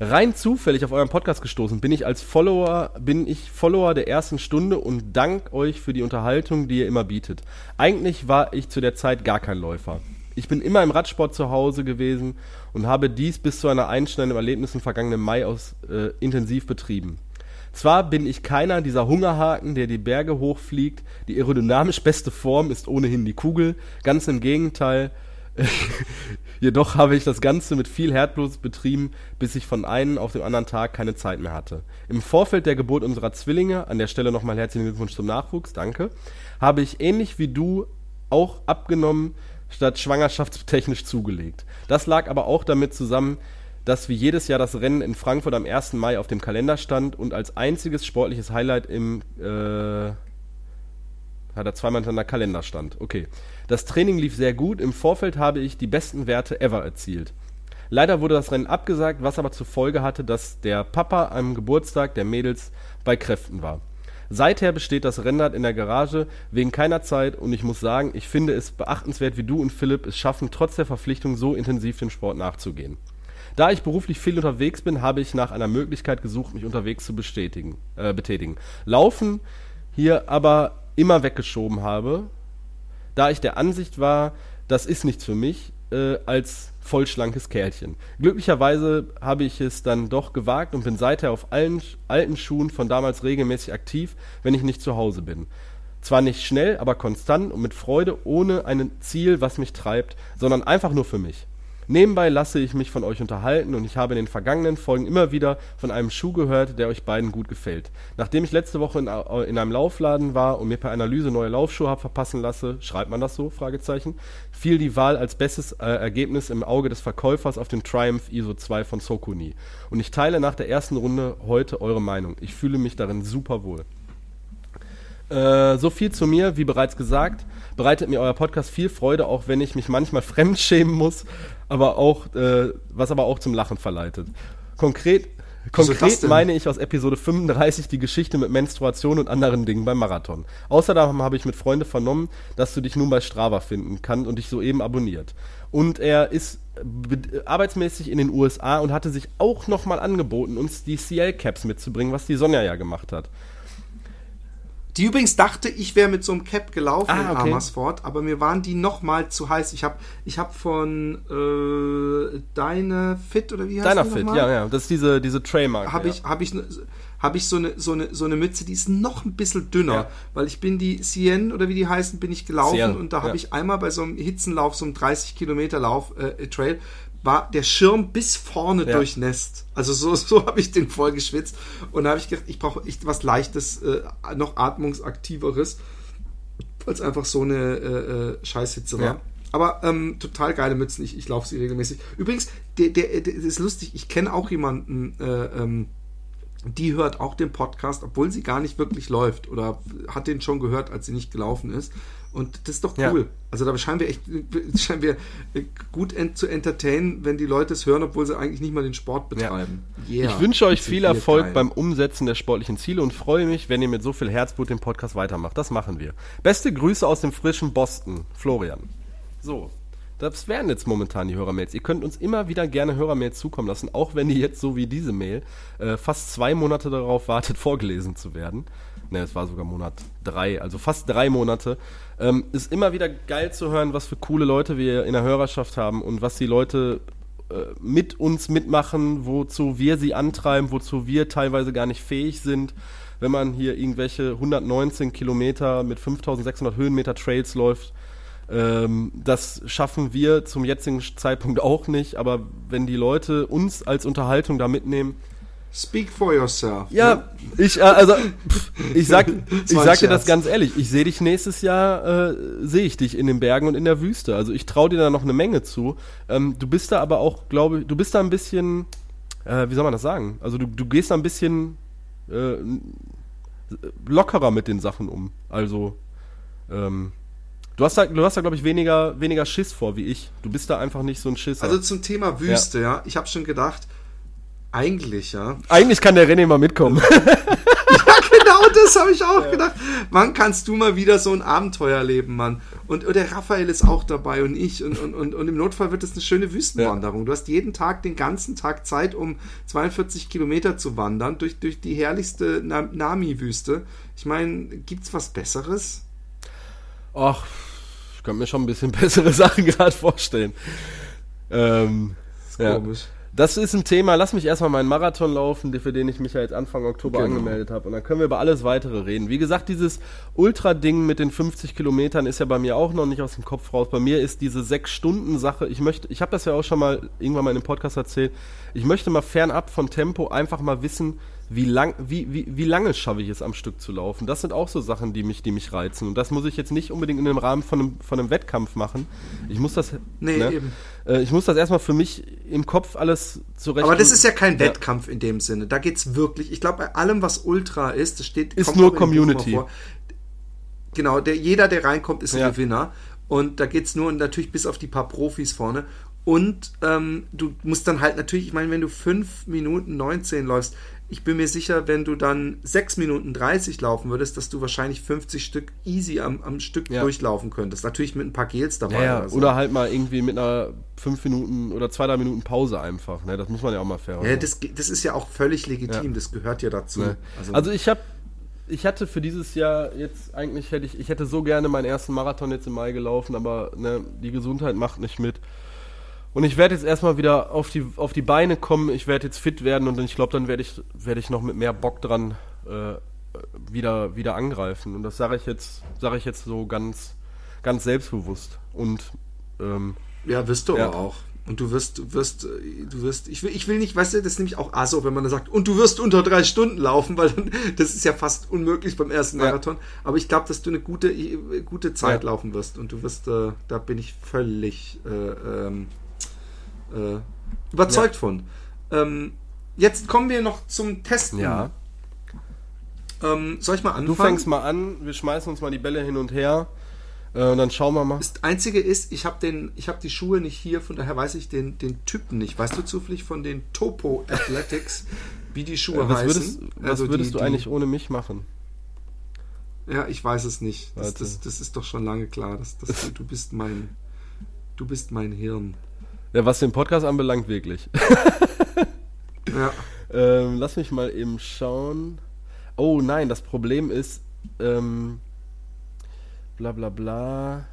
Rein zufällig auf euren Podcast gestoßen bin ich als Follower, bin ich Follower der ersten Stunde und dank euch für die Unterhaltung, die ihr immer bietet. Eigentlich war ich zu der Zeit gar kein Läufer. Ich bin immer im Radsport zu Hause gewesen und habe dies bis zu einer einschneidenden Erlebnis im vergangenen Mai aus äh, intensiv betrieben. Zwar bin ich keiner dieser Hungerhaken, der die Berge hochfliegt, die aerodynamisch beste Form ist ohnehin die Kugel, ganz im Gegenteil, *laughs* Jedoch habe ich das Ganze mit viel Herzblut betrieben, bis ich von einem auf den anderen Tag keine Zeit mehr hatte. Im Vorfeld der Geburt unserer Zwillinge, an der Stelle nochmal herzlichen Glückwunsch zum Nachwuchs, danke, habe ich ähnlich wie du auch abgenommen, statt schwangerschaftstechnisch zugelegt. Das lag aber auch damit zusammen, dass wie jedes Jahr das Rennen in Frankfurt am 1. Mai auf dem Kalender stand und als einziges sportliches Highlight im äh, hat er zweimal hintereinander Kalender stand. Okay. Das Training lief sehr gut. Im Vorfeld habe ich die besten Werte ever erzielt. Leider wurde das Rennen abgesagt, was aber zur Folge hatte, dass der Papa am Geburtstag der Mädels bei Kräften war. Seither besteht das Rennrad in der Garage wegen keiner Zeit und ich muss sagen, ich finde es beachtenswert, wie du und Philipp es schaffen, trotz der Verpflichtung so intensiv dem Sport nachzugehen. Da ich beruflich viel unterwegs bin, habe ich nach einer Möglichkeit gesucht, mich unterwegs zu bestätigen, äh, betätigen. Laufen hier aber immer weggeschoben habe, da ich der Ansicht war, das ist nichts für mich, äh, als vollschlankes Kerlchen. Glücklicherweise habe ich es dann doch gewagt und bin seither auf allen alten Schuhen von damals regelmäßig aktiv, wenn ich nicht zu Hause bin. Zwar nicht schnell, aber konstant und mit Freude, ohne ein Ziel, was mich treibt, sondern einfach nur für mich. Nebenbei lasse ich mich von euch unterhalten und ich habe in den vergangenen Folgen immer wieder von einem Schuh gehört, der euch beiden gut gefällt. Nachdem ich letzte Woche in, äh, in einem Laufladen war und mir per Analyse neue Laufschuhe habe verpassen lassen, schreibt man das so, Fragezeichen, fiel die Wahl als bestes äh, Ergebnis im Auge des Verkäufers auf den Triumph ISO 2 von Sokuni. Und ich teile nach der ersten Runde heute eure Meinung. Ich fühle mich darin super wohl. Äh, so viel zu mir, wie bereits gesagt, bereitet mir euer Podcast viel Freude, auch wenn ich mich manchmal *laughs* fremdschämen muss, aber auch, äh, was aber auch zum Lachen verleitet. Konkret, konkret meine ich aus Episode 35 die Geschichte mit Menstruation und anderen Dingen beim Marathon. Außerdem habe ich mit Freunden vernommen, dass du dich nun bei Strava finden kannst und dich soeben abonniert. Und er ist be- arbeitsmäßig in den USA und hatte sich auch nochmal angeboten, uns die CL-Caps mitzubringen, was die Sonja ja gemacht hat. Die übrigens dachte, ich wäre mit so einem Cap gelaufen Ah, in okay. Amersfoort, aber mir waren die noch mal zu heiß. Ich habe ich hab von äh, Deine Fit oder wie heißt Deiner Fit, ja, ja. Das ist diese, diese Trademark. habe ja. ich, habe ich, ne- habe ich so eine, so eine, so eine Mütze, die ist noch ein bisschen dünner, Ja. weil ich bin die Cien oder wie die heißen, bin ich gelaufen Cien, und da habe ja. ich einmal bei so einem Hitzenlauf, so einem 30 Kilometer Lauf, äh, Trail, war der Schirm bis vorne Ja. durchnässt. Also so, so habe ich den voll geschwitzt und da habe ich gedacht, ich brauche echt was Leichtes, äh, noch atmungsaktiveres, es einfach so eine äh, äh, Scheißhitze war. Ja. Aber ähm, total geile Mützen, ich, ich laufe sie regelmäßig. Übrigens, der, der, der ist lustig, ich kenne auch jemanden, äh, ähm, die hört auch den Podcast, obwohl sie gar nicht wirklich läuft oder hat den schon gehört, als sie nicht gelaufen ist. Und das ist doch Ja. cool. Also da scheinen wir echt scheinen wir gut ent zu entertainen, wenn die Leute es hören, obwohl sie eigentlich nicht mal den Sport betreiben. Yeah. Ich wünsche euch viel Erfolg geil. beim Umsetzen der sportlichen Ziele und freue mich, wenn ihr mit so viel Herzblut den Podcast weitermacht. Das machen wir. Beste Grüße aus dem frischen Boston, Florian. So, das wären jetzt momentan die Hörermails. Ihr könnt uns immer wieder gerne Hörermails zukommen lassen, auch wenn ihr jetzt so wie diese Mail äh, fast zwei Monate darauf wartet, *laughs* vorgelesen zu werden. Ne, es war sogar Monat drei, also fast drei Monate. Ähm, ist immer wieder geil zu hören, was für coole Leute wir in der Hörerschaft haben und was die Leute äh, mit uns mitmachen, wozu wir sie antreiben, wozu wir teilweise gar nicht fähig sind. Wenn man hier irgendwelche 119 Kilometer mit 5600 Höhenmeter Trails läuft, ähm, das schaffen wir zum jetzigen Zeitpunkt auch nicht. Aber wenn die Leute uns als Unterhaltung da mitnehmen, Speak for yourself. ja, ich, äh, also, pff, ich sag, *laughs* ich sag dir das ganz ehrlich, ich sehe dich nächstes Jahr, äh, sehe ich dich in den Bergen und in der Wüste. Also ich traue dir da noch eine Menge zu. Ähm, du bist da aber auch, glaube ich, du bist da ein bisschen, äh, wie soll man das sagen? Also du, du gehst da ein bisschen äh, lockerer mit den Sachen um. Also, ähm, du hast da, du hast da, glaube ich, weniger, weniger Schiss vor wie ich. Du bist da einfach nicht so ein Schisser. Also zum Thema Wüste, ja. Ich habe schon gedacht, eigentlich, ja. Eigentlich kann der René mal mitkommen. *laughs* genau das habe ich auch gedacht. Wann kannst du mal wieder so ein Abenteuer leben, Mann? Und, und der Raphael ist auch dabei und ich. Und, und, und, und im Notfall wird es eine schöne Wüstenwanderung. Du hast jeden Tag, den ganzen Tag Zeit, um 42 Kilometer zu wandern durch, durch die herrlichste Na Nami-Wüste. Ich meine, gibt's was Besseres? Ach, ich könnte mir schon ein bisschen *laughs* bessere Sachen gerade vorstellen. Ähm, ist Ja. Das ist ein Thema. Lass mich erstmal meinen Marathon laufen, für den ich mich ja jetzt Anfang Oktober Genau. angemeldet habe. Und dann können wir über alles weitere reden. Wie gesagt, dieses Ultra-Ding mit den 50 Kilometern ist ja bei mir auch noch nicht aus dem Kopf raus. Bei mir ist diese 6-Stunden-Sache, ich möchte, ich habe das ja auch schon mal irgendwann mal in einem Podcast erzählt, ich möchte mal fernab von Tempo einfach mal wissen, wie, lang, wie, wie, wie lange schaffe ich es am Stück zu laufen. Das sind auch so Sachen, die mich, die mich reizen. Und das muss ich jetzt nicht unbedingt in dem Rahmen von einem, von einem Wettkampf machen. Ich muss das, Nee, ne? eben. Äh, ich muss das erstmal für mich im Kopf alles zurecht. Aber das ist ja kein Wettkampf in dem Sinne. Da geht's wirklich. Ich glaube, bei allem, was Ultra ist, das steht. Ist nur Community. Genau, der, jeder, der reinkommt, ist ein Ja. Gewinner. Und da geht's nur natürlich bis auf die paar Profis vorne. Und ähm, du musst dann halt natürlich, ich meine, wenn du 5 Minuten 19 läufst, ich bin mir sicher, wenn du dann 6 Minuten 30 laufen würdest, dass du wahrscheinlich 50 Stück easy am, am Stück Ja. durchlaufen könntest. Natürlich mit ein paar Gels dabei. ja, ja. oder so. Oder halt mal irgendwie mit einer 5 Minuten oder 2, 3 Minuten Pause einfach. Ne? Das muss man ja auch mal fair ja, machen. das, das ist ja auch völlig legitim, Ja. das gehört ja dazu. Ne? Also, ich habe ich hatte für dieses Jahr jetzt eigentlich hätte ich ich hätte so gerne meinen ersten Marathon jetzt im Mai gelaufen, aber ne, die Gesundheit macht nicht mit. Und ich werde jetzt erstmal wieder auf die auf die Beine kommen, ich werde jetzt fit werden und ich glaube, dann werde ich werde ich noch mit mehr Bock dran äh, wieder wieder angreifen und das sage ich jetzt sage ich jetzt so ganz ganz selbstbewusst und ähm, Ja, wirst du Ja. aber auch. Und du wirst, du wirst, du wirst, ich will, ich will nicht, weißt du, das ist nämlich auch aso, wenn man da sagt, und du wirst unter drei Stunden laufen, weil dann, *laughs* das ist ja fast unmöglich beim ersten Ja. Marathon. Aber ich glaube, dass du eine gute, gute Zeit Ja. laufen wirst und du wirst, äh, da bin ich völlig äh, ähm, äh, überzeugt von. Ähm, jetzt kommen wir noch zum Testen. ja, Ähm, soll ich mal anfangen? du fängst mal an, wir schmeißen uns mal die Bälle hin und her äh, und dann schauen wir mal. Das Einzige ist, ich habe den, ich habe die Schuhe nicht hier, von daher weiß ich den, den Typen nicht. Weißt du zufällig von den Topo Athletics, *laughs* wie die Schuhe Äh, was heißen? würdest, was Also würdest die, du die, eigentlich ohne mich machen? Ja, ich weiß es nicht. Das, das, das ist doch schon lange klar. dass du, du bist mein, du bist mein Hirn. Ja, was den Podcast anbelangt, wirklich. *laughs* Ja, ähm, lass mich mal eben schauen. Oh nein, das Problem ist, ähm, bla bla bla.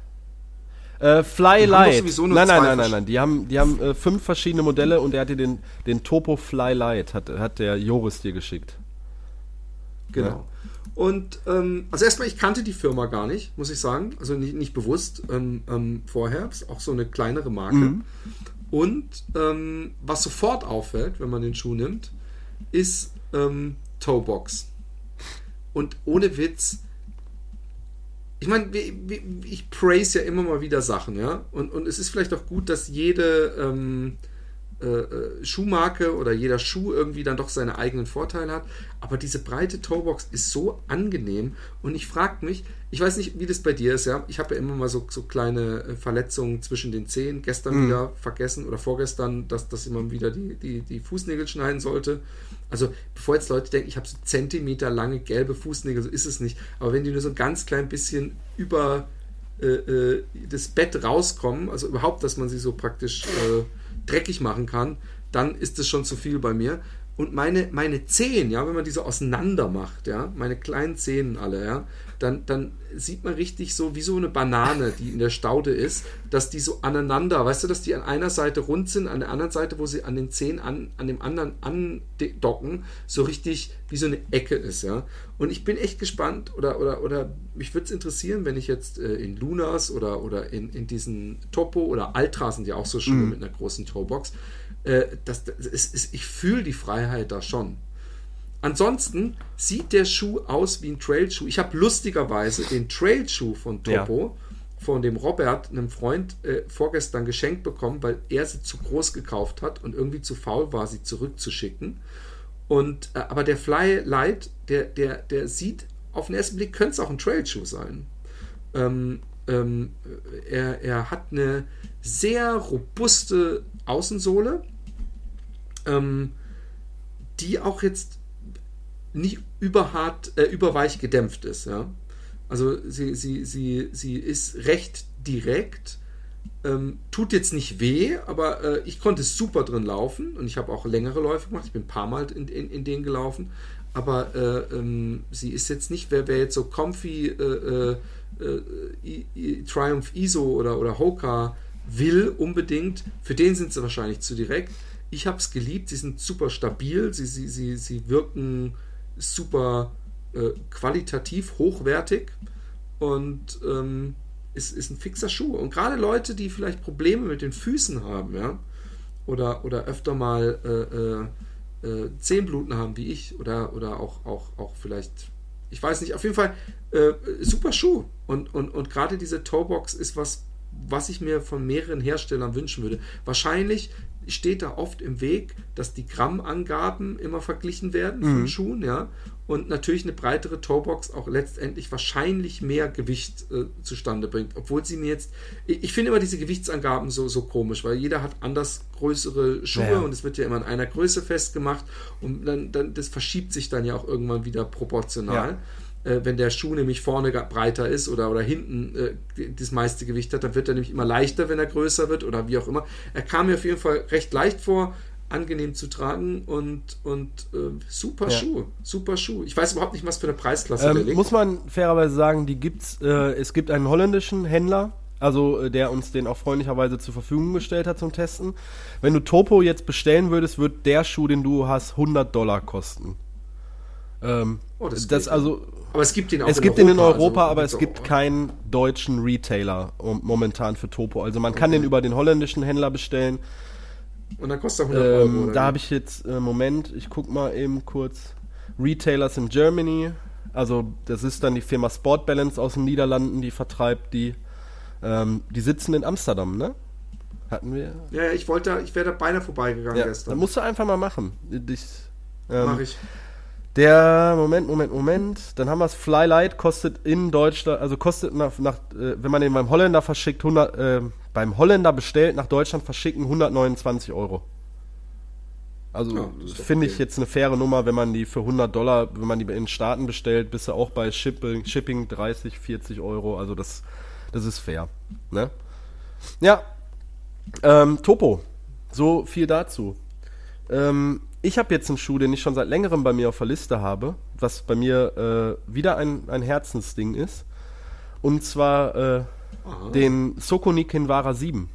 Äh, Fly Light. Nein, nein, nein, nein, nein. Die haben, die haben äh, fünf verschiedene Modelle und er hat dir den, den Topo Fly Light, hat, hat der Joris dir geschickt. Genau. Ja. Und ähm, also erstmal, ich kannte die Firma gar nicht, muss ich sagen. Also nicht, nicht bewusst ähm, ähm, vorher. Ist auch so eine kleinere Marke. Mhm. Und ähm, was sofort auffällt, wenn man den Schuh nimmt, ist ähm, Toebox. Und ohne Witz, ich meine, ich praise ja immer mal wieder Sachen, ja. Und, und es ist vielleicht auch gut, dass jede ähm, äh, äh, Schuhmarke oder jeder Schuh irgendwie dann doch seine eigenen Vorteile hat. Aber diese breite Toebox ist so angenehm und ich frage mich, ich weiß nicht, wie das bei dir ist, ja. Ich habe ja immer mal so, so kleine äh, Verletzungen zwischen den Zehen. Gestern mhm. wieder vergessen oder vorgestern, dass, dass ich mal wieder die, die, die Fußnägel schneiden sollte. Also, bevor jetzt Leute denken, ich habe so Zentimeter lange gelbe Fußnägel, so ist es nicht. Aber wenn die nur so ein ganz klein bisschen über äh, das Bett rauskommen, also überhaupt, dass man sie so praktisch äh, dreckig machen kann, dann ist es schon zu viel bei mir. Und meine, meine Zehen, ja, wenn man diese auseinander macht, ja, meine kleinen Zehen alle, ja, dann, dann sieht man richtig so wie so eine Banane, die in der Staude ist, dass die so aneinander, weißt du, dass die an einer Seite rund sind, an der anderen Seite, wo sie an den Zehen an, an dem anderen andocken, so richtig wie so eine Ecke ist, ja. Und ich bin echt gespannt oder, oder, oder mich würde es interessieren, wenn ich jetzt äh, in Lunas oder, oder in, in diesen Topo oder Altra sind ja auch so Schuhe mhm. mit einer großen Toebox, äh, das, das ist, ich fühle die Freiheit da schon. Ansonsten sieht der Schuh aus wie ein Trailschuh. Ich habe lustigerweise den Trailschuh von Topo, ja. von dem Robert, einem Freund, äh, vorgestern geschenkt bekommen, weil er sie zu groß gekauft hat und irgendwie zu faul war, sie zurückzuschicken. Und, äh, aber der Fly Light, der, der, der sieht auf den ersten Blick, könnte es auch ein Trailschuh sein. Ähm, ähm, er, er hat eine sehr robuste Außensohle, ähm, die auch jetzt nicht überhart, äh, überweich gedämpft ist. Ja? Also sie, sie, sie, sie ist recht direkt, ähm, tut jetzt nicht weh, aber äh, ich konnte super drin laufen und ich habe auch längere Läufe gemacht. Ich bin ein paar Mal in, in, in denen gelaufen, aber äh, ähm, sie ist jetzt nicht, wer, wer jetzt so comfy äh, äh, Triumph ISO oder, oder Hoka will unbedingt, für den sind sie wahrscheinlich zu direkt. Ich habe es geliebt, sie sind super stabil, sie, sie, sie, sie wirken super äh, qualitativ hochwertig und ähm, ist, ist ein fixer Schuh. Und gerade Leute, die vielleicht Probleme mit den Füßen haben, ja, oder, oder öfter mal äh, äh, äh, Zehenbluten haben wie ich, oder, oder auch, auch, auch vielleicht, ich weiß nicht, auf jeden Fall äh, super Schuh. Und, und, und gerade diese Toebox ist was, was ich mir von mehreren Herstellern wünschen würde. Wahrscheinlich steht da oft im Weg, dass die Grammangaben immer verglichen werden von mhm. Schuhen, ja. Und natürlich eine breitere Toebox auch letztendlich wahrscheinlich mehr Gewicht äh, zustande bringt. Obwohl sie mir jetzt, ich, ich finde immer diese Gewichtsangaben so, so komisch, weil jeder hat anders größere Schuhe ja. und es wird ja immer in einer Größe festgemacht und dann, dann das verschiebt sich dann ja auch irgendwann wieder proportional. Ja äh, wenn der Schuh nämlich vorne breiter ist oder, oder hinten äh, das meiste Gewicht hat, dann wird er nämlich immer leichter, wenn er größer wird oder wie auch immer. Er kam mir auf jeden Fall recht leicht vor, angenehm zu tragen und, und äh, super ja. Schuh, super Schuh. Ich weiß überhaupt nicht, was für eine Preisklasse ähm, der liegt. Muss man fairerweise sagen, die gibt's, äh, es gibt einen holländischen Händler, also äh, der uns den auch freundlicherweise zur Verfügung gestellt hat zum Testen. Wenn du Topo jetzt bestellen würdest, wird der Schuh, den du hast, 100 Dollar kosten. Ähm, oh, das, das also aber es gibt ihn auch es in gibt Europa. ihn in Europa, also, aber es gibt keinen deutschen Retailer momentan für Topo. Also man kann den über den holländischen Händler bestellen. Und dann kostet er 100 ähm, Euro. Da habe ich jetzt, äh, Moment, ich guck mal eben kurz. Retailers in Germany. Also das ist dann die Firma Sport Balance aus den Niederlanden, die vertreibt die. Ähm, die sitzen in Amsterdam, ne? Hatten wir? Ja, ich wollte, ich wäre da beinahe vorbeigegangen ja, gestern. Dann musst du einfach mal machen. Ich, ähm, Mach ich. Der, Moment, Moment, Moment. Dann haben wir es. Flylight kostet in Deutschland, also kostet nach, nach äh, wenn man den beim Holländer verschickt, 100, äh, beim Holländer bestellt, nach Deutschland verschicken, 129 Euro. Also ja, finde okay. ich jetzt eine faire Nummer, wenn man die für 100 Dollar, wenn man die in Staaten bestellt, bist du auch bei Shipping, Shipping 30, 40 Euro. Also das, das ist fair. Ne? Ja. Ähm, Topo. So viel dazu. Ähm, ich habe jetzt einen Schuh, den ich schon seit längerem bei mir auf der Liste habe, was bei mir äh, wieder ein, ein Herzensding ist. Und zwar äh, den Sokoni Kinvara 7.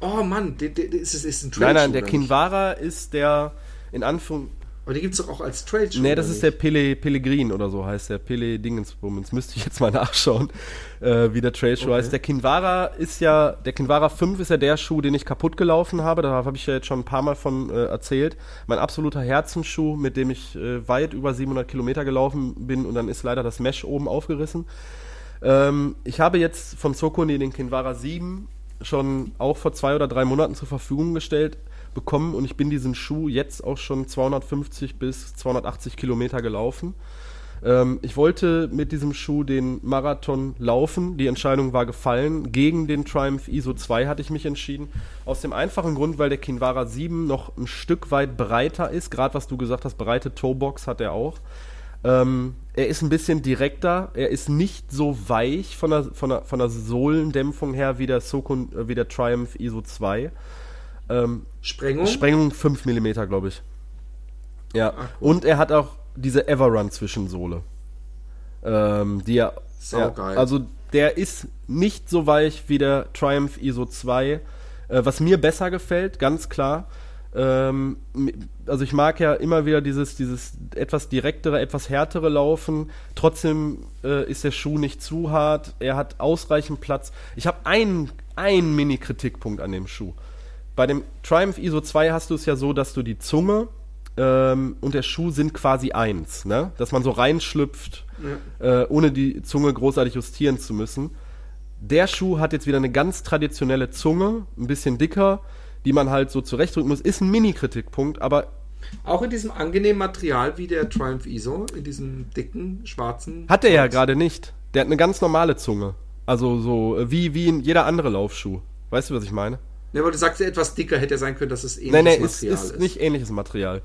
Oh Mann, der, der, ist, ist ein Trail Nein, nein, der Kinvara ist der in Anführungszeichen aber die gibt es doch auch als Trail Nee, das ist nicht? der Pele, Pellegrin oder so heißt der. Pele Dingensbummens. Müsste ich jetzt mal *laughs* nachschauen, äh, wie der Trail okay. heißt. Der Kinvara ist ja, der Kinvara 5 ist ja der Schuh, den ich kaputt gelaufen habe. Da habe ich ja jetzt schon ein paar Mal von äh, erzählt. Mein absoluter Herzensschuh, mit dem ich äh, weit über 700 Kilometer gelaufen bin und dann ist leider das Mesh oben aufgerissen. Ähm, ich habe jetzt von Sokoni den Kinvara 7 schon auch vor zwei oder drei Monaten zur Verfügung gestellt bekommen und ich bin diesen Schuh jetzt auch schon 250 bis 280 Kilometer gelaufen. Ähm, ich wollte mit diesem Schuh den Marathon laufen. Die Entscheidung war gefallen. Gegen den Triumph ISO 2 hatte ich mich entschieden. Aus dem einfachen Grund, weil der Kinvara 7 noch ein Stück weit breiter ist. Gerade was du gesagt hast, breite Toebox hat er auch. Ähm, er ist ein bisschen direkter, er ist nicht so weich von der, von der, von der Sohlendämpfung her wie der, Sokun, äh, wie der Triumph ISO 2. Ähm, Sprengung? Sprengung 5 mm, glaube ich. Ja. Ach, und er hat auch diese Everrun-Zwischensohle. Ähm, die er. Ja, also der ist nicht so weich wie der Triumph ISO 2. Äh, was mir besser gefällt, ganz klar. Ähm, also ich mag ja immer wieder dieses, dieses etwas direktere, etwas härtere Laufen. Trotzdem äh, ist der Schuh nicht zu hart. Er hat ausreichend Platz. Ich habe einen, einen Mini-Kritikpunkt an dem Schuh. Bei dem Triumph ISO 2 hast du es ja so, dass du die Zunge ähm, und der Schuh sind quasi eins, ne? Dass man so reinschlüpft, ja. äh, ohne die Zunge großartig justieren zu müssen. Der Schuh hat jetzt wieder eine ganz traditionelle Zunge, ein bisschen dicker, die man halt so zurechtdrücken muss. Ist ein Mini-Kritikpunkt, aber auch in diesem angenehmen Material wie der Triumph ISO, in diesem dicken, schwarzen. Hat er ja gerade nicht. Der hat eine ganz normale Zunge. Also so äh, wie, wie in jeder andere Laufschuh. Weißt du, was ich meine? Ja, aber du sagst etwas dicker hätte sein können, dass es ähnliches nein, nein, Material ist. Nein, ist nicht ähnliches Material.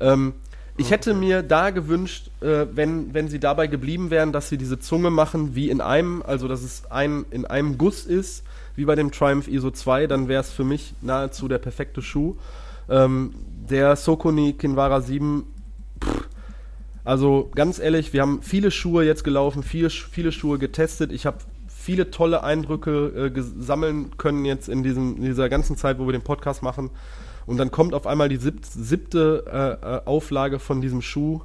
Ähm, ich okay. hätte mir da gewünscht, äh, wenn, wenn sie dabei geblieben wären, dass sie diese Zunge machen wie in einem, also dass es ein, in einem Guss ist, wie bei dem Triumph ISO 2, dann wäre es für mich nahezu der perfekte Schuh. Ähm, der Sokoni Kinvara 7, pff, also ganz ehrlich, wir haben viele Schuhe jetzt gelaufen, viele, viele Schuhe getestet. Ich habe viele tolle Eindrücke äh, sammeln können jetzt in, diesem, in dieser ganzen Zeit, wo wir den Podcast machen. Und dann kommt auf einmal die sieb siebte äh, äh, Auflage von diesem Schuh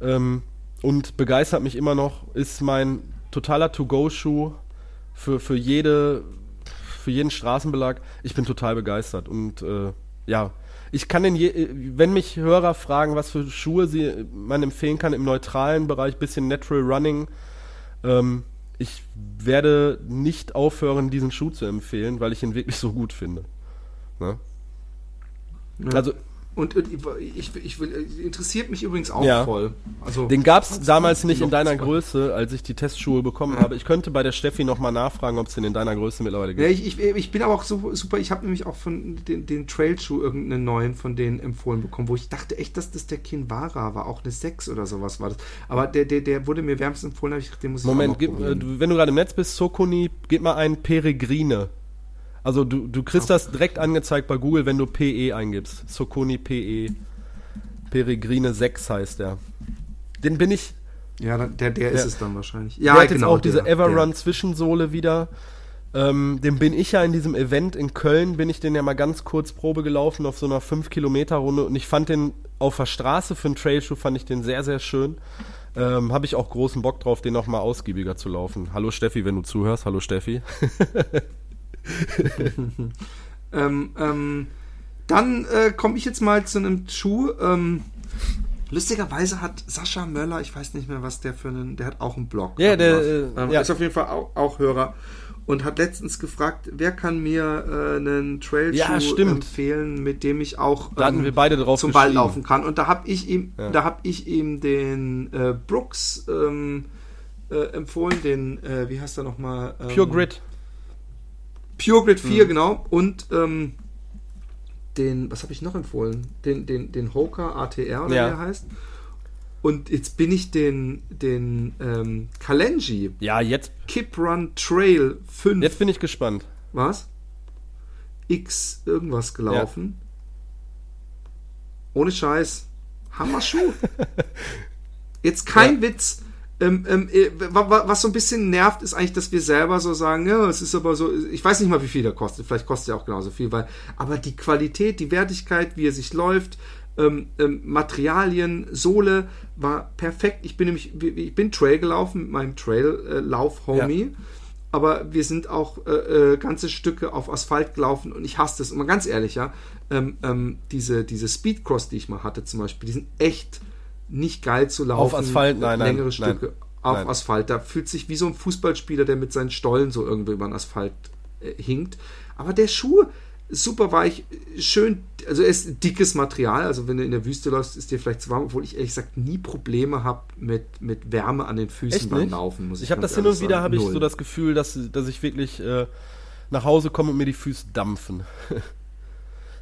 ähm, und begeistert mich immer noch. Ist mein totaler To-Go-Schuh für, für, jede, für jeden Straßenbelag. Ich bin total begeistert und äh, ja, ich kann den, je, wenn mich Hörer fragen, was für Schuhe sie man empfehlen kann im neutralen Bereich, bisschen Natural Running, ähm, ich werde nicht aufhören, diesen Schuh zu empfehlen, weil ich ihn wirklich so gut finde. Ne? Ja. Also und ich, ich will, interessiert mich übrigens auch ja. voll. Also, Den gab es damals nicht in deiner Größe, als ich die Testschuhe bekommen ja. habe. Ich könnte bei der Steffi nochmal nachfragen, ob es den in deiner Größe mittlerweile gibt. Ja, ich, ich, ich bin aber auch so, super, ich habe nämlich auch von den, den Trailschuh irgendeinen neuen von denen empfohlen bekommen, wo ich dachte echt, dass das der Kinvara war, auch eine 6 oder sowas war das. Aber der, der, der wurde mir wärmstens empfohlen, habe ich den muss ich Moment, gib, äh, wenn du gerade im Netz bist, Sokoni, gib mal ein Peregrine. Also du, du kriegst das direkt angezeigt bei Google, wenn du PE eingibst. Soconi PE. Peregrine 6 heißt der. Den bin ich. Ja, der, der, ist es dann wahrscheinlich. Ja, der hat genau, jetzt auch diese Everrun-Zwischensohle wieder. Ähm, den bin ich ja in diesem Event in Köln, bin ich den ja mal ganz kurz Probe gelaufen auf so einer 5-Kilometer-Runde und ich fand den auf der Straße für einen Trailschuh fand ich den sehr, sehr schön. Ähm, Habe ich auch großen Bock drauf, den noch mal ausgiebiger zu laufen. Hallo Steffi, wenn du zuhörst. Hallo Steffi. *laughs* *laughs* ähm, ähm, dann äh, komme ich jetzt mal zu einem Schuh. Ähm, lustigerweise hat Sascha Möller, ich weiß nicht mehr, was der für einen, der hat auch einen Blog. Ja, der äh, ähm, ja. ist auf jeden Fall auch, auch, Hörer und hat letztens gefragt, wer kann mir äh, einen Trailschuh ja, empfehlen, mit dem ich auch da hatten wir beide drauf zum Ball laufen kann. Und da habe ich ihm, ja. da habe ich ihm den äh, Brooks ähm, äh, empfohlen, den, äh, wie heißt er nochmal? Ähm, Pure Grid. Pure Grid 4, mhm. genau. Und ähm, den, was habe ich noch empfohlen? Den, den, den Hoka ATR oder ja. wie er heißt. Und jetzt bin ich den, den ähm, Kalenji. Ja, jetzt. Kip Run Trail 5. Jetzt bin ich gespannt. Was? X irgendwas gelaufen. Ja. Ohne Scheiß. Hammerschuh. *laughs* Jetzt kein ja. Witz. Ähm, ähm, äh, was so ein bisschen nervt, ist eigentlich, dass wir selber so sagen, ja, es ist aber so, ich weiß nicht mal, wie viel der kostet, vielleicht kostet er auch genauso viel, weil, aber die Qualität, die Wertigkeit, wie er sich läuft, ähm, ähm, Materialien, Sohle war perfekt. Ich bin nämlich, ich bin Trail gelaufen mit meinem Trail-Lauf-Homie. Ja. Aber wir sind auch äh, äh, ganze Stücke auf Asphalt gelaufen und ich hasse das. Und mal ganz ehrlich, ja, ähm, ähm, diese, diese Speedcross, die ich mal hatte zum Beispiel, die sind echt nicht geil zu laufen. Auf Asphalt, nein, längere nein, Stücke nein, auf nein. Asphalt. Da fühlt sich wie so ein Fußballspieler, der mit seinen Stollen so irgendwo über den Asphalt äh, hinkt. Aber der Schuh, super weich, schön, also er ist dickes Material, also wenn du in der Wüste läufst, ist dir vielleicht zu warm, obwohl ich ehrlich gesagt nie Probleme habe mit, mit Wärme an den Füßen Echt beim nicht? Laufen. Muss ich Ich habe das hin und wieder, habe ich so das Gefühl, dass, dass ich wirklich äh, nach Hause komme und mir die Füße dampfen. *laughs*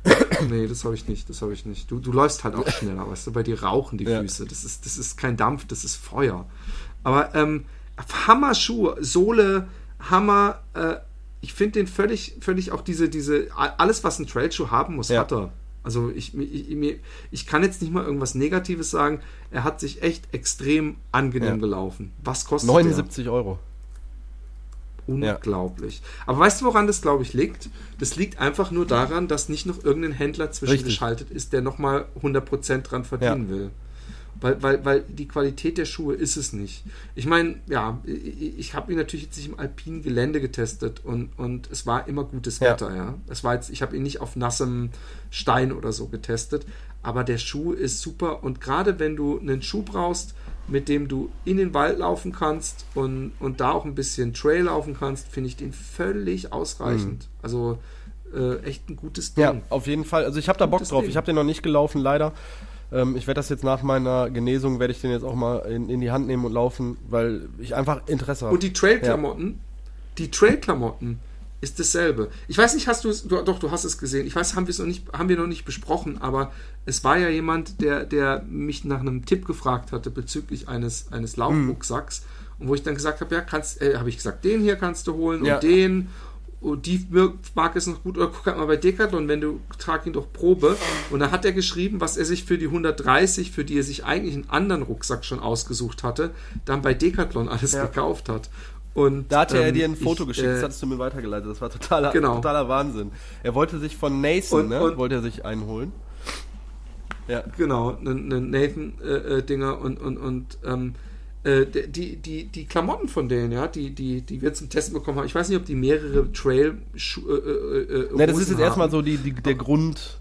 *coughs* Nee, das habe ich nicht, das habe ich nicht. Du, du läufst halt auch schneller, weißt du, bei dir rauchen die Ja. Füße. Das ist, das ist kein Dampf, das ist Feuer. Aber ähm, Hammer-Schuh, Sohle, Hammer, äh, ich finde den völlig, völlig auch diese, diese, alles, was ein Trailschuh haben muss, Ja. hat er. Also ich, ich, ich kann jetzt nicht mal irgendwas Negatives sagen. Er hat sich echt extrem angenehm Ja. gelaufen. Was kostet der? 79 Euro. Unglaublich. Aber weißt du, woran das, glaube ich, liegt? Das liegt einfach nur daran, dass nicht noch irgendein Händler zwischengeschaltet ist, der nochmal 100% dran verdienen will. Weil, weil, weil die Qualität der Schuhe ist es nicht. Ich meine, ja, ich, ich habe ihn natürlich jetzt nicht im alpinen Gelände getestet und, und es war immer gutes Ja. Wetter, ja. Es war jetzt, ich habe ihn nicht auf nassem Stein oder so getestet, aber der Schuh ist super und gerade wenn du einen Schuh brauchst, mit dem du in den Wald laufen kannst und, und da auch ein bisschen Trail laufen kannst, finde ich den völlig ausreichend. Also äh, echt ein gutes Ding. Ja, auf jeden Fall. Also ich habe da Bock drauf. Ding. Ich habe den noch nicht gelaufen, leider. Ähm, ich werde das jetzt nach meiner Genesung, werde ich den jetzt auch mal in, in die Hand nehmen und laufen, weil ich einfach Interesse habe. Und die Trail-Klamotten, die Trail-Klamotten ist dasselbe. Ich weiß nicht, hast du es, du, doch, du hast es gesehen. Ich weiß, haben wir es noch nicht, haben wir noch nicht besprochen, aber es war ja jemand, der, der mich nach einem Tipp gefragt hatte bezüglich eines, eines Laufrucksacks. Und wo ich dann gesagt habe, ja, kannst, äh, habe ich gesagt, den hier kannst du holen Ja. und den. Und die Marke ist noch gut. Oder guck halt mal bei Decathlon, wenn du trag ihn doch Probe. Und da hat er geschrieben, was er sich für die 130, für die er sich eigentlich einen anderen Rucksack schon ausgesucht hatte, dann bei Decathlon alles Ja. gekauft hat. Und, Da hatte er ähm, dir ein Foto ich, geschickt, das äh, hattest du mir weitergeleitet. Das war totaler, Genau. totaler Wahnsinn. Er wollte sich von Nathan, Und- ne, und- wollte er sich einholen. Ja. Genau, einen Nathan-Dinger und, und, und ähm, äh, die, die, die Klamotten von denen, ja, die, die, die wir zum Testen bekommen haben. Ich weiß nicht, ob die mehrere trail äh, äh, äh, Ne, das ist jetzt erstmal so die, die, der Grund,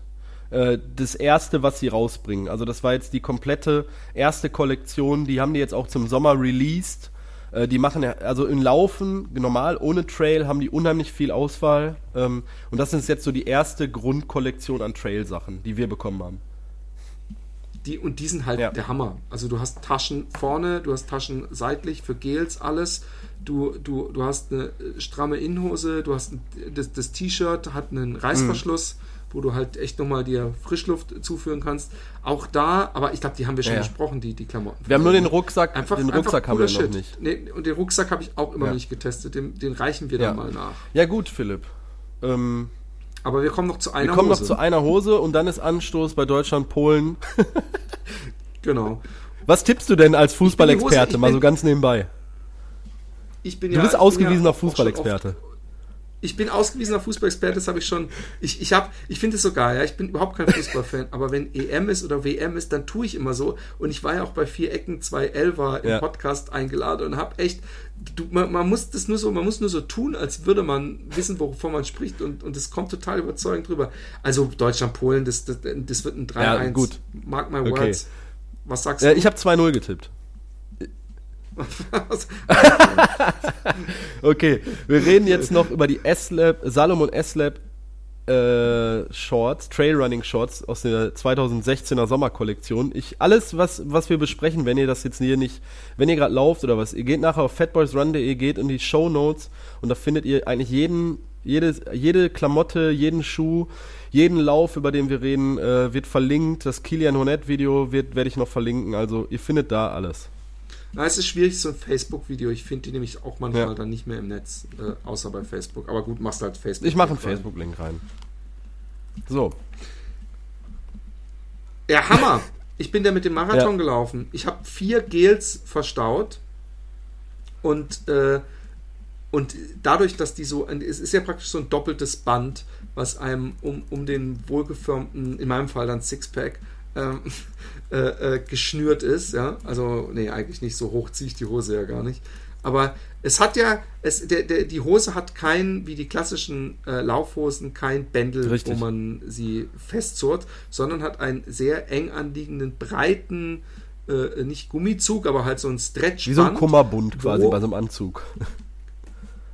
äh, das erste, was sie rausbringen. Also das war jetzt die komplette erste Kollektion, die haben die jetzt auch zum Sommer released. Äh, die machen ja, also in Laufen, normal, ohne Trail, haben die unheimlich viel Auswahl. Ähm, und das ist jetzt so die erste Grundkollektion an Trail-Sachen, die wir bekommen haben. Die, und die sind halt Ja. der Hammer. Also du hast Taschen vorne, du hast Taschen seitlich für Gels, alles. Du, du, du hast eine stramme Innenhose, du hast ein, das, das T-Shirt hat einen Reißverschluss, wo du halt echt nochmal dir Frischluft zuführen kannst. Auch da, aber ich glaube, die haben wir schon Ja. besprochen, die, die Klamotten. Wir haben nur den Rucksack, Einfach, den Rucksack haben wir noch nicht. Nee, und den Rucksack habe ich auch immer Ja. nicht getestet. Den, den reichen wir Ja. dann mal nach. Ja gut, Philipp. Ähm, Aber wir kommen noch zu einer wir kommen Hose. noch zu einer Hose und dann ist Anstoß bei Deutschland, Polen. *laughs* genau. Was tippst du denn als Hose- Fußballexperte, mal so ganz nebenbei? Ich bin Du ja, bist ausgewiesener Fußballexperte. Ich bin ausgewiesener Fußballexperte, das habe ich schon. Ich, ich, hab- ich finde es so geil, ja. Ich bin überhaupt kein Fußballfan, aber wenn EM ist oder WM ist, dann tue ich immer so. Und ich war ja auch bei vier Ecken 2 Elfer im Ja. Podcast eingeladen und habe echt. Du, man, man muss das nur so, man muss nur so tun, als würde man wissen, wovon man spricht und, und das kommt total überzeugend drüber. Also Deutschland, Polen, das, das, das wird ein 3-1. Ja, gut. Mark my Okay. words. Was sagst Äh, du? ich habe 2-0 getippt. *laughs* Okay, wir reden jetzt noch über die S-Lab, Salomon S-Lab äh, Shorts, Trailrunning Shorts aus der 2016er Sommerkollektion. Ich, alles, was, was wir besprechen, wenn ihr das jetzt hier nicht, wenn ihr gerade lauft oder was, ihr geht nachher auf fatboysrun.de, geht in die Show Notes und da findet ihr eigentlich jeden, jedes, jede Klamotte, jeden Schuh, jeden Lauf, über den wir reden, äh, wird verlinkt. Das Kilian Hornet Video werde ich noch verlinken. Also ihr findet da alles. Na, es ist schwierig, so ein Facebook-Video. Ich finde die nämlich auch manchmal Ja. dann nicht mehr im Netz, äh, außer bei Facebook. Aber gut, machst halt Facebook. Ich mache einen Facebook-Link rein. So. Ja, Hammer. Ich bin da mit dem Marathon ja. gelaufen. Ich habe vier Gels verstaut und äh, und dadurch, dass die so, es ist ja praktisch so ein doppeltes Band, was einem um, um den wohlgeformten, in meinem Fall dann Sixpack, ähm, *laughs* äh, äh, geschnürt ist. Ja? Also, nee, eigentlich nicht so hoch ziehe ich die Hose ja gar nicht. Aber es hat ja, es, der, der, die Hose hat kein, wie die klassischen äh, Laufhosen, kein Bändel, Richtig. wo man sie festzurrt, sondern hat einen sehr eng anliegenden, breiten, äh, nicht Gummizug, aber halt so ein Stretch. Wie so ein Kummerbund quasi bei so einem Anzug. *laughs*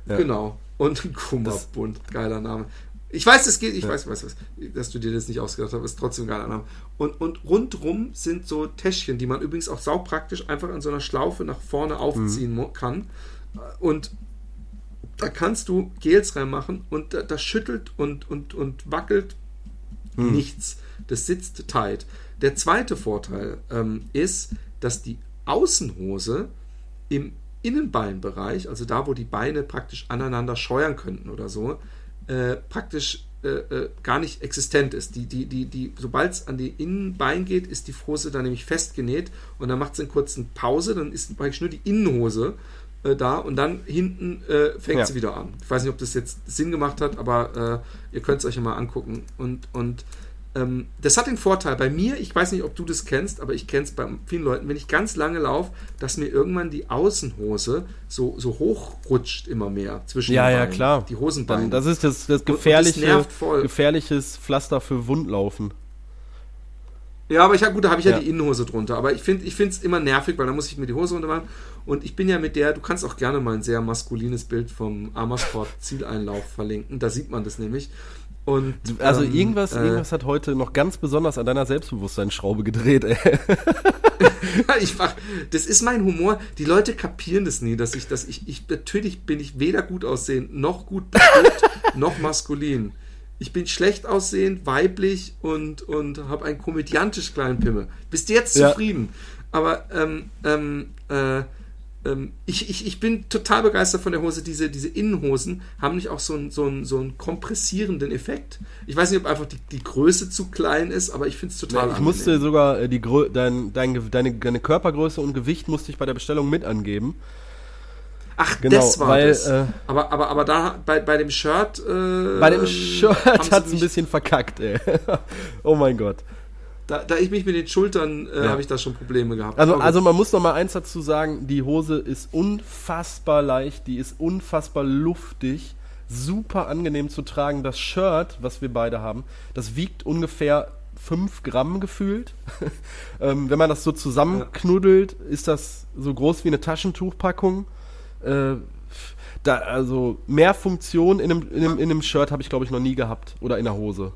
Ja. Genau. Und ein Kummerbund. Geiler Name. Ich weiß, es geht, ich ja. weiß, weiß, weiß, dass du dir das nicht ausgedacht hast, ist trotzdem geiler Name. Und, und rundrum sind so Täschchen, die man übrigens auch saupraktisch einfach an so einer Schlaufe nach vorne aufziehen mhm. kann. Und da kannst du Gels reinmachen und das da schüttelt und, und, und wackelt mhm. nichts. Das sitzt tight. Der zweite Vorteil ähm, ist, dass die Außenhose im Innenbeinbereich, also da, wo die Beine praktisch aneinander scheuern könnten oder so, äh, praktisch äh, äh, gar nicht existent ist. Die, die, die, die, Sobald es an die Innenbein geht, ist die Hose dann nämlich festgenäht und dann macht es einen kurzen Pause, dann ist praktisch nur die Innenhose äh, da und dann hinten äh, fängt ja. sie wieder an. Ich weiß nicht, ob das jetzt Sinn gemacht hat, aber äh, ihr könnt es euch ja mal angucken. Und, und ähm, das hat den Vorteil bei mir, ich weiß nicht, ob du das kennst, aber ich kenne es bei vielen Leuten, wenn ich ganz lange laufe, dass mir irgendwann die Außenhose so, so hochrutscht immer mehr zwischen ja, den Beinen, ja, klar. die Hosenbeine. das ist das, das gefährliche, das gefährliches Pflaster für Wundlaufen. Ja, aber ich gut, da habe ich ja. ja, die Innenhose drunter. Aber ich finde es immer nervig, weil da muss ich mir die Hose runter machen. Und ich bin ja mit der, du kannst auch gerne mal ein sehr maskulines Bild vom Amersfoort Zieleinlauf verlinken. Da sieht man das nämlich. Und, also ähm, irgendwas, äh, irgendwas hat heute noch ganz besonders an deiner Selbstbewusstseinsschraube gedreht, ey. *laughs* ich mach, das ist mein Humor. Die Leute kapieren das nie, dass ich, dass ich, ich natürlich bin ich weder gut aussehend, noch gut bestückt, *laughs* noch maskulin. Ich bin schlecht aussehend, weiblich und, und habe einen komödiantisch kleinen Pimmel. Bist du jetzt zufrieden? Ja. Aber ähm, ähm, äh, ähm, ich, ich, ich bin total begeistert von der Hose. Diese, diese Innenhosen haben nicht auch so einen, so, einen, so einen kompressierenden Effekt. Ich weiß nicht, ob einfach die, die Größe zu klein ist, aber ich finde es total ja, Ich musste sogar äh, die dein, dein, deine, deine Körpergröße und Gewicht musste ich bei der Bestellung mit angeben. Ach, genau, das war weil, das. Äh, aber, aber, aber da bei, bei dem Shirt. Äh, bei dem Shirt hat es ein bisschen verkackt, ey. *laughs* oh mein Gott. Da, da ich mich mit den Schultern äh, ja. habe ich da schon Probleme gehabt. Also, also man muss noch mal eins dazu sagen, die Hose ist unfassbar leicht, die ist unfassbar luftig, super angenehm zu tragen. Das Shirt, was wir beide haben, das wiegt ungefähr 5 Gramm gefühlt. *laughs* ähm, wenn man das so zusammenknuddelt, ist das so groß wie eine Taschentuchpackung. Äh, da, also mehr Funktion in einem, in einem, in einem Shirt habe ich, glaube ich, noch nie gehabt. Oder in der Hose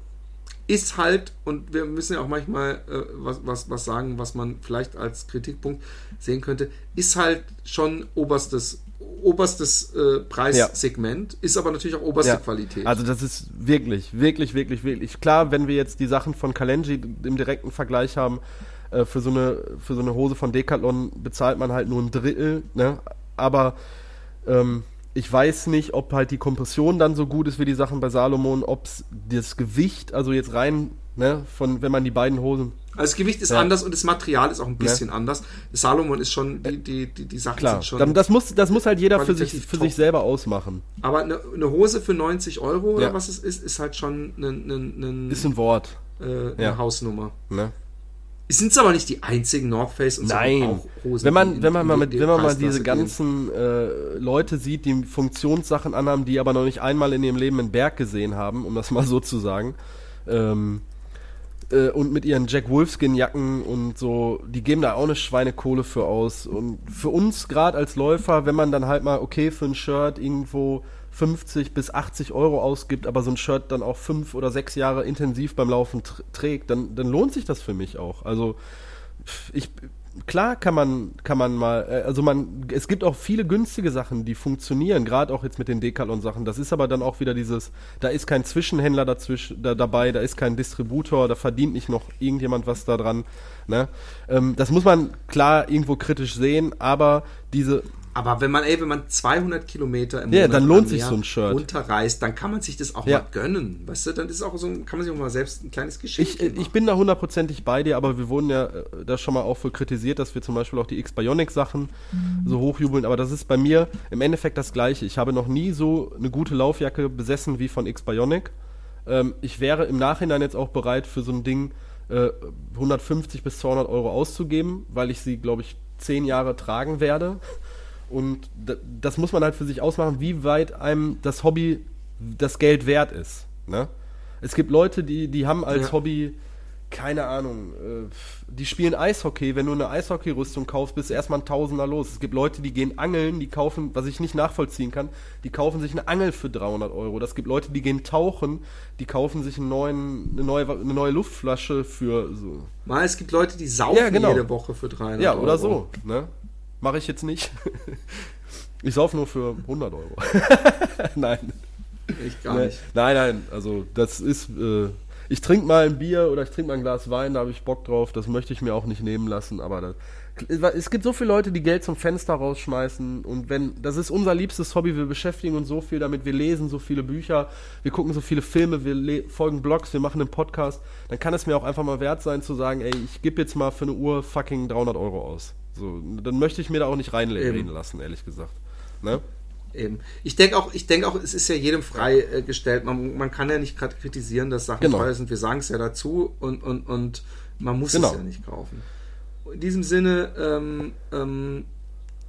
ist halt, und wir müssen ja auch manchmal äh, was, was, was sagen, was man vielleicht als Kritikpunkt sehen könnte, ist halt schon oberstes, oberstes äh, Preissegment, ja. ist aber natürlich auch oberste ja. Qualität. Also das ist wirklich, wirklich, wirklich, wirklich. Klar, wenn wir jetzt die Sachen von Kalenji im direkten Vergleich haben, äh, für, so eine, für so eine Hose von Decathlon bezahlt man halt nur ein Drittel, ne? aber ähm, ich weiß nicht, ob halt die Kompression dann so gut ist wie die Sachen bei Salomon, ob das Gewicht, also jetzt rein, ne, von wenn man die beiden Hosen. Also das Gewicht ist ja. anders und das Material ist auch ein bisschen ja. anders. Das Salomon ist schon, die, die, die, die Sachen Klar. sind schon. Das muss, das muss halt jeder für sich, für sich selber ausmachen. Aber eine, eine Hose für 90 Euro oder was es ist, ist halt schon ein, ein, ein, ist ein Wort. Äh, eine Hausnummer. Ne? Sind es aber nicht die einzigen North Face und Nein. so auch Hosen? Wenn man, wenn man mal, mit, wenn man mal diese ganzen äh, Leute sieht, die Funktionssachen anhaben, die aber noch nicht einmal in ihrem Leben einen Berg gesehen haben, um das *laughs* mal so zu sagen, ähm, äh, und mit ihren Jack Wolfskin Jacken und so, die geben da auch eine Schweinekohle für aus. Und für uns gerade als Läufer, wenn man dann halt mal okay für ein Shirt irgendwo 50 bis 80 Euro ausgibt, aber so ein Shirt dann auch fünf oder sechs Jahre intensiv beim Laufen trägt, dann, dann lohnt sich das für mich auch. Also ich klar kann man kann man mal äh, also man es gibt auch viele günstige Sachen die funktionieren gerade auch jetzt mit den Decathlon Sachen das ist aber dann auch wieder dieses da ist kein Zwischenhändler dazwischen da, dabei da ist kein Distributor da verdient nicht noch irgendjemand was da dran ne? ähm, das muss man klar irgendwo kritisch sehen aber diese Aber wenn man, ey, wenn man 200 Kilometer im ja, dann lohnt sich so ein Shirt. runterreist, dann kann man sich das auch ja. mal gönnen. Weißt du, dann ist auch so, kann man sich auch mal selbst ein kleines Geschenk Ich, ich bin da hundertprozentig bei dir, aber wir wurden ja äh, da schon mal auch für kritisiert, dass wir zum Beispiel auch die X-Bionic-Sachen mhm. so hochjubeln. Aber das ist bei mir im Endeffekt das Gleiche. Ich habe noch nie so eine gute Laufjacke besessen wie von X-Bionic. Ähm, ich wäre im Nachhinein jetzt auch bereit, für so ein Ding äh, 150 bis 200 Euro auszugeben, weil ich sie, glaube ich, zehn Jahre tragen werde. Und das muss man halt für sich ausmachen, wie weit einem das Hobby das Geld wert ist. Ne? Es gibt Leute, die, die haben als ja. Hobby, keine Ahnung, äh, die spielen Eishockey. Wenn du eine Eishockey-Rüstung kaufst, bist du erstmal ein Tausender los. Es gibt Leute, die gehen angeln, die kaufen, was ich nicht nachvollziehen kann, die kaufen sich eine Angel für 300 Euro. Das gibt Leute, die gehen tauchen, die kaufen sich einen neuen, eine, neue, eine neue Luftflasche für so. Mal, es gibt Leute, die saufen ja, genau. jede Woche für 300 Euro. Ja, oder so. Ne? Mache ich jetzt nicht. Ich sauf nur für 100 Euro. *laughs* nein. Ich gar nicht. Nein, nein, also das ist. Äh, ich trinke mal ein Bier oder ich trinke mal ein Glas Wein, da habe ich Bock drauf. Das möchte ich mir auch nicht nehmen lassen, aber das, es gibt so viele Leute, die Geld zum Fenster rausschmeißen und wenn, das ist unser liebstes Hobby, wir beschäftigen uns so viel damit, wir lesen so viele Bücher, wir gucken so viele Filme, wir folgen Blogs, wir machen einen Podcast, dann kann es mir auch einfach mal wert sein zu sagen, ey, ich gebe jetzt mal für eine Uhr fucking 300 Euro aus. So, dann möchte ich mir da auch nicht reinreden lassen, ehrlich gesagt. Ne? Eben. Ich denke auch, ich denke auch, es ist ja jedem freigestellt. Äh, man, man kann ja nicht gerade kritisieren, dass Sachen genau. teuer sind. Wir sagen es ja dazu und, und, und man muss genau. es ja nicht kaufen. In diesem Sinne, ähm, ähm,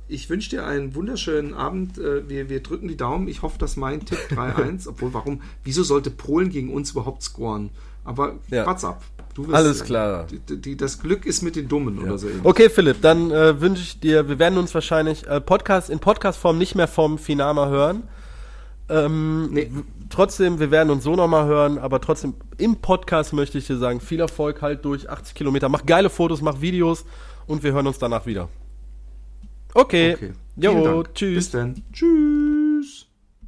ich wünsche dir einen wunderschönen Abend. Äh, wir, wir drücken die Daumen. Ich hoffe, dass mein Tipp *laughs* 3-1, obwohl warum, wieso sollte Polen gegen uns überhaupt scoren? Aber ja. WhatsApp. Du Alles klar. Die, die, das Glück ist mit den Dummen ja. oder so. Okay, Philipp, dann äh, wünsche ich dir, wir werden uns wahrscheinlich äh, Podcast in Podcast-Form nicht mehr vom Finama hören. Ähm, nee. Trotzdem, wir werden uns so nochmal hören, aber trotzdem im Podcast möchte ich dir sagen, viel Erfolg halt durch 80 Kilometer. Mach geile Fotos, mach Videos und wir hören uns danach wieder. Okay. okay. Jo, tschüss. Bis dann. Tschüss.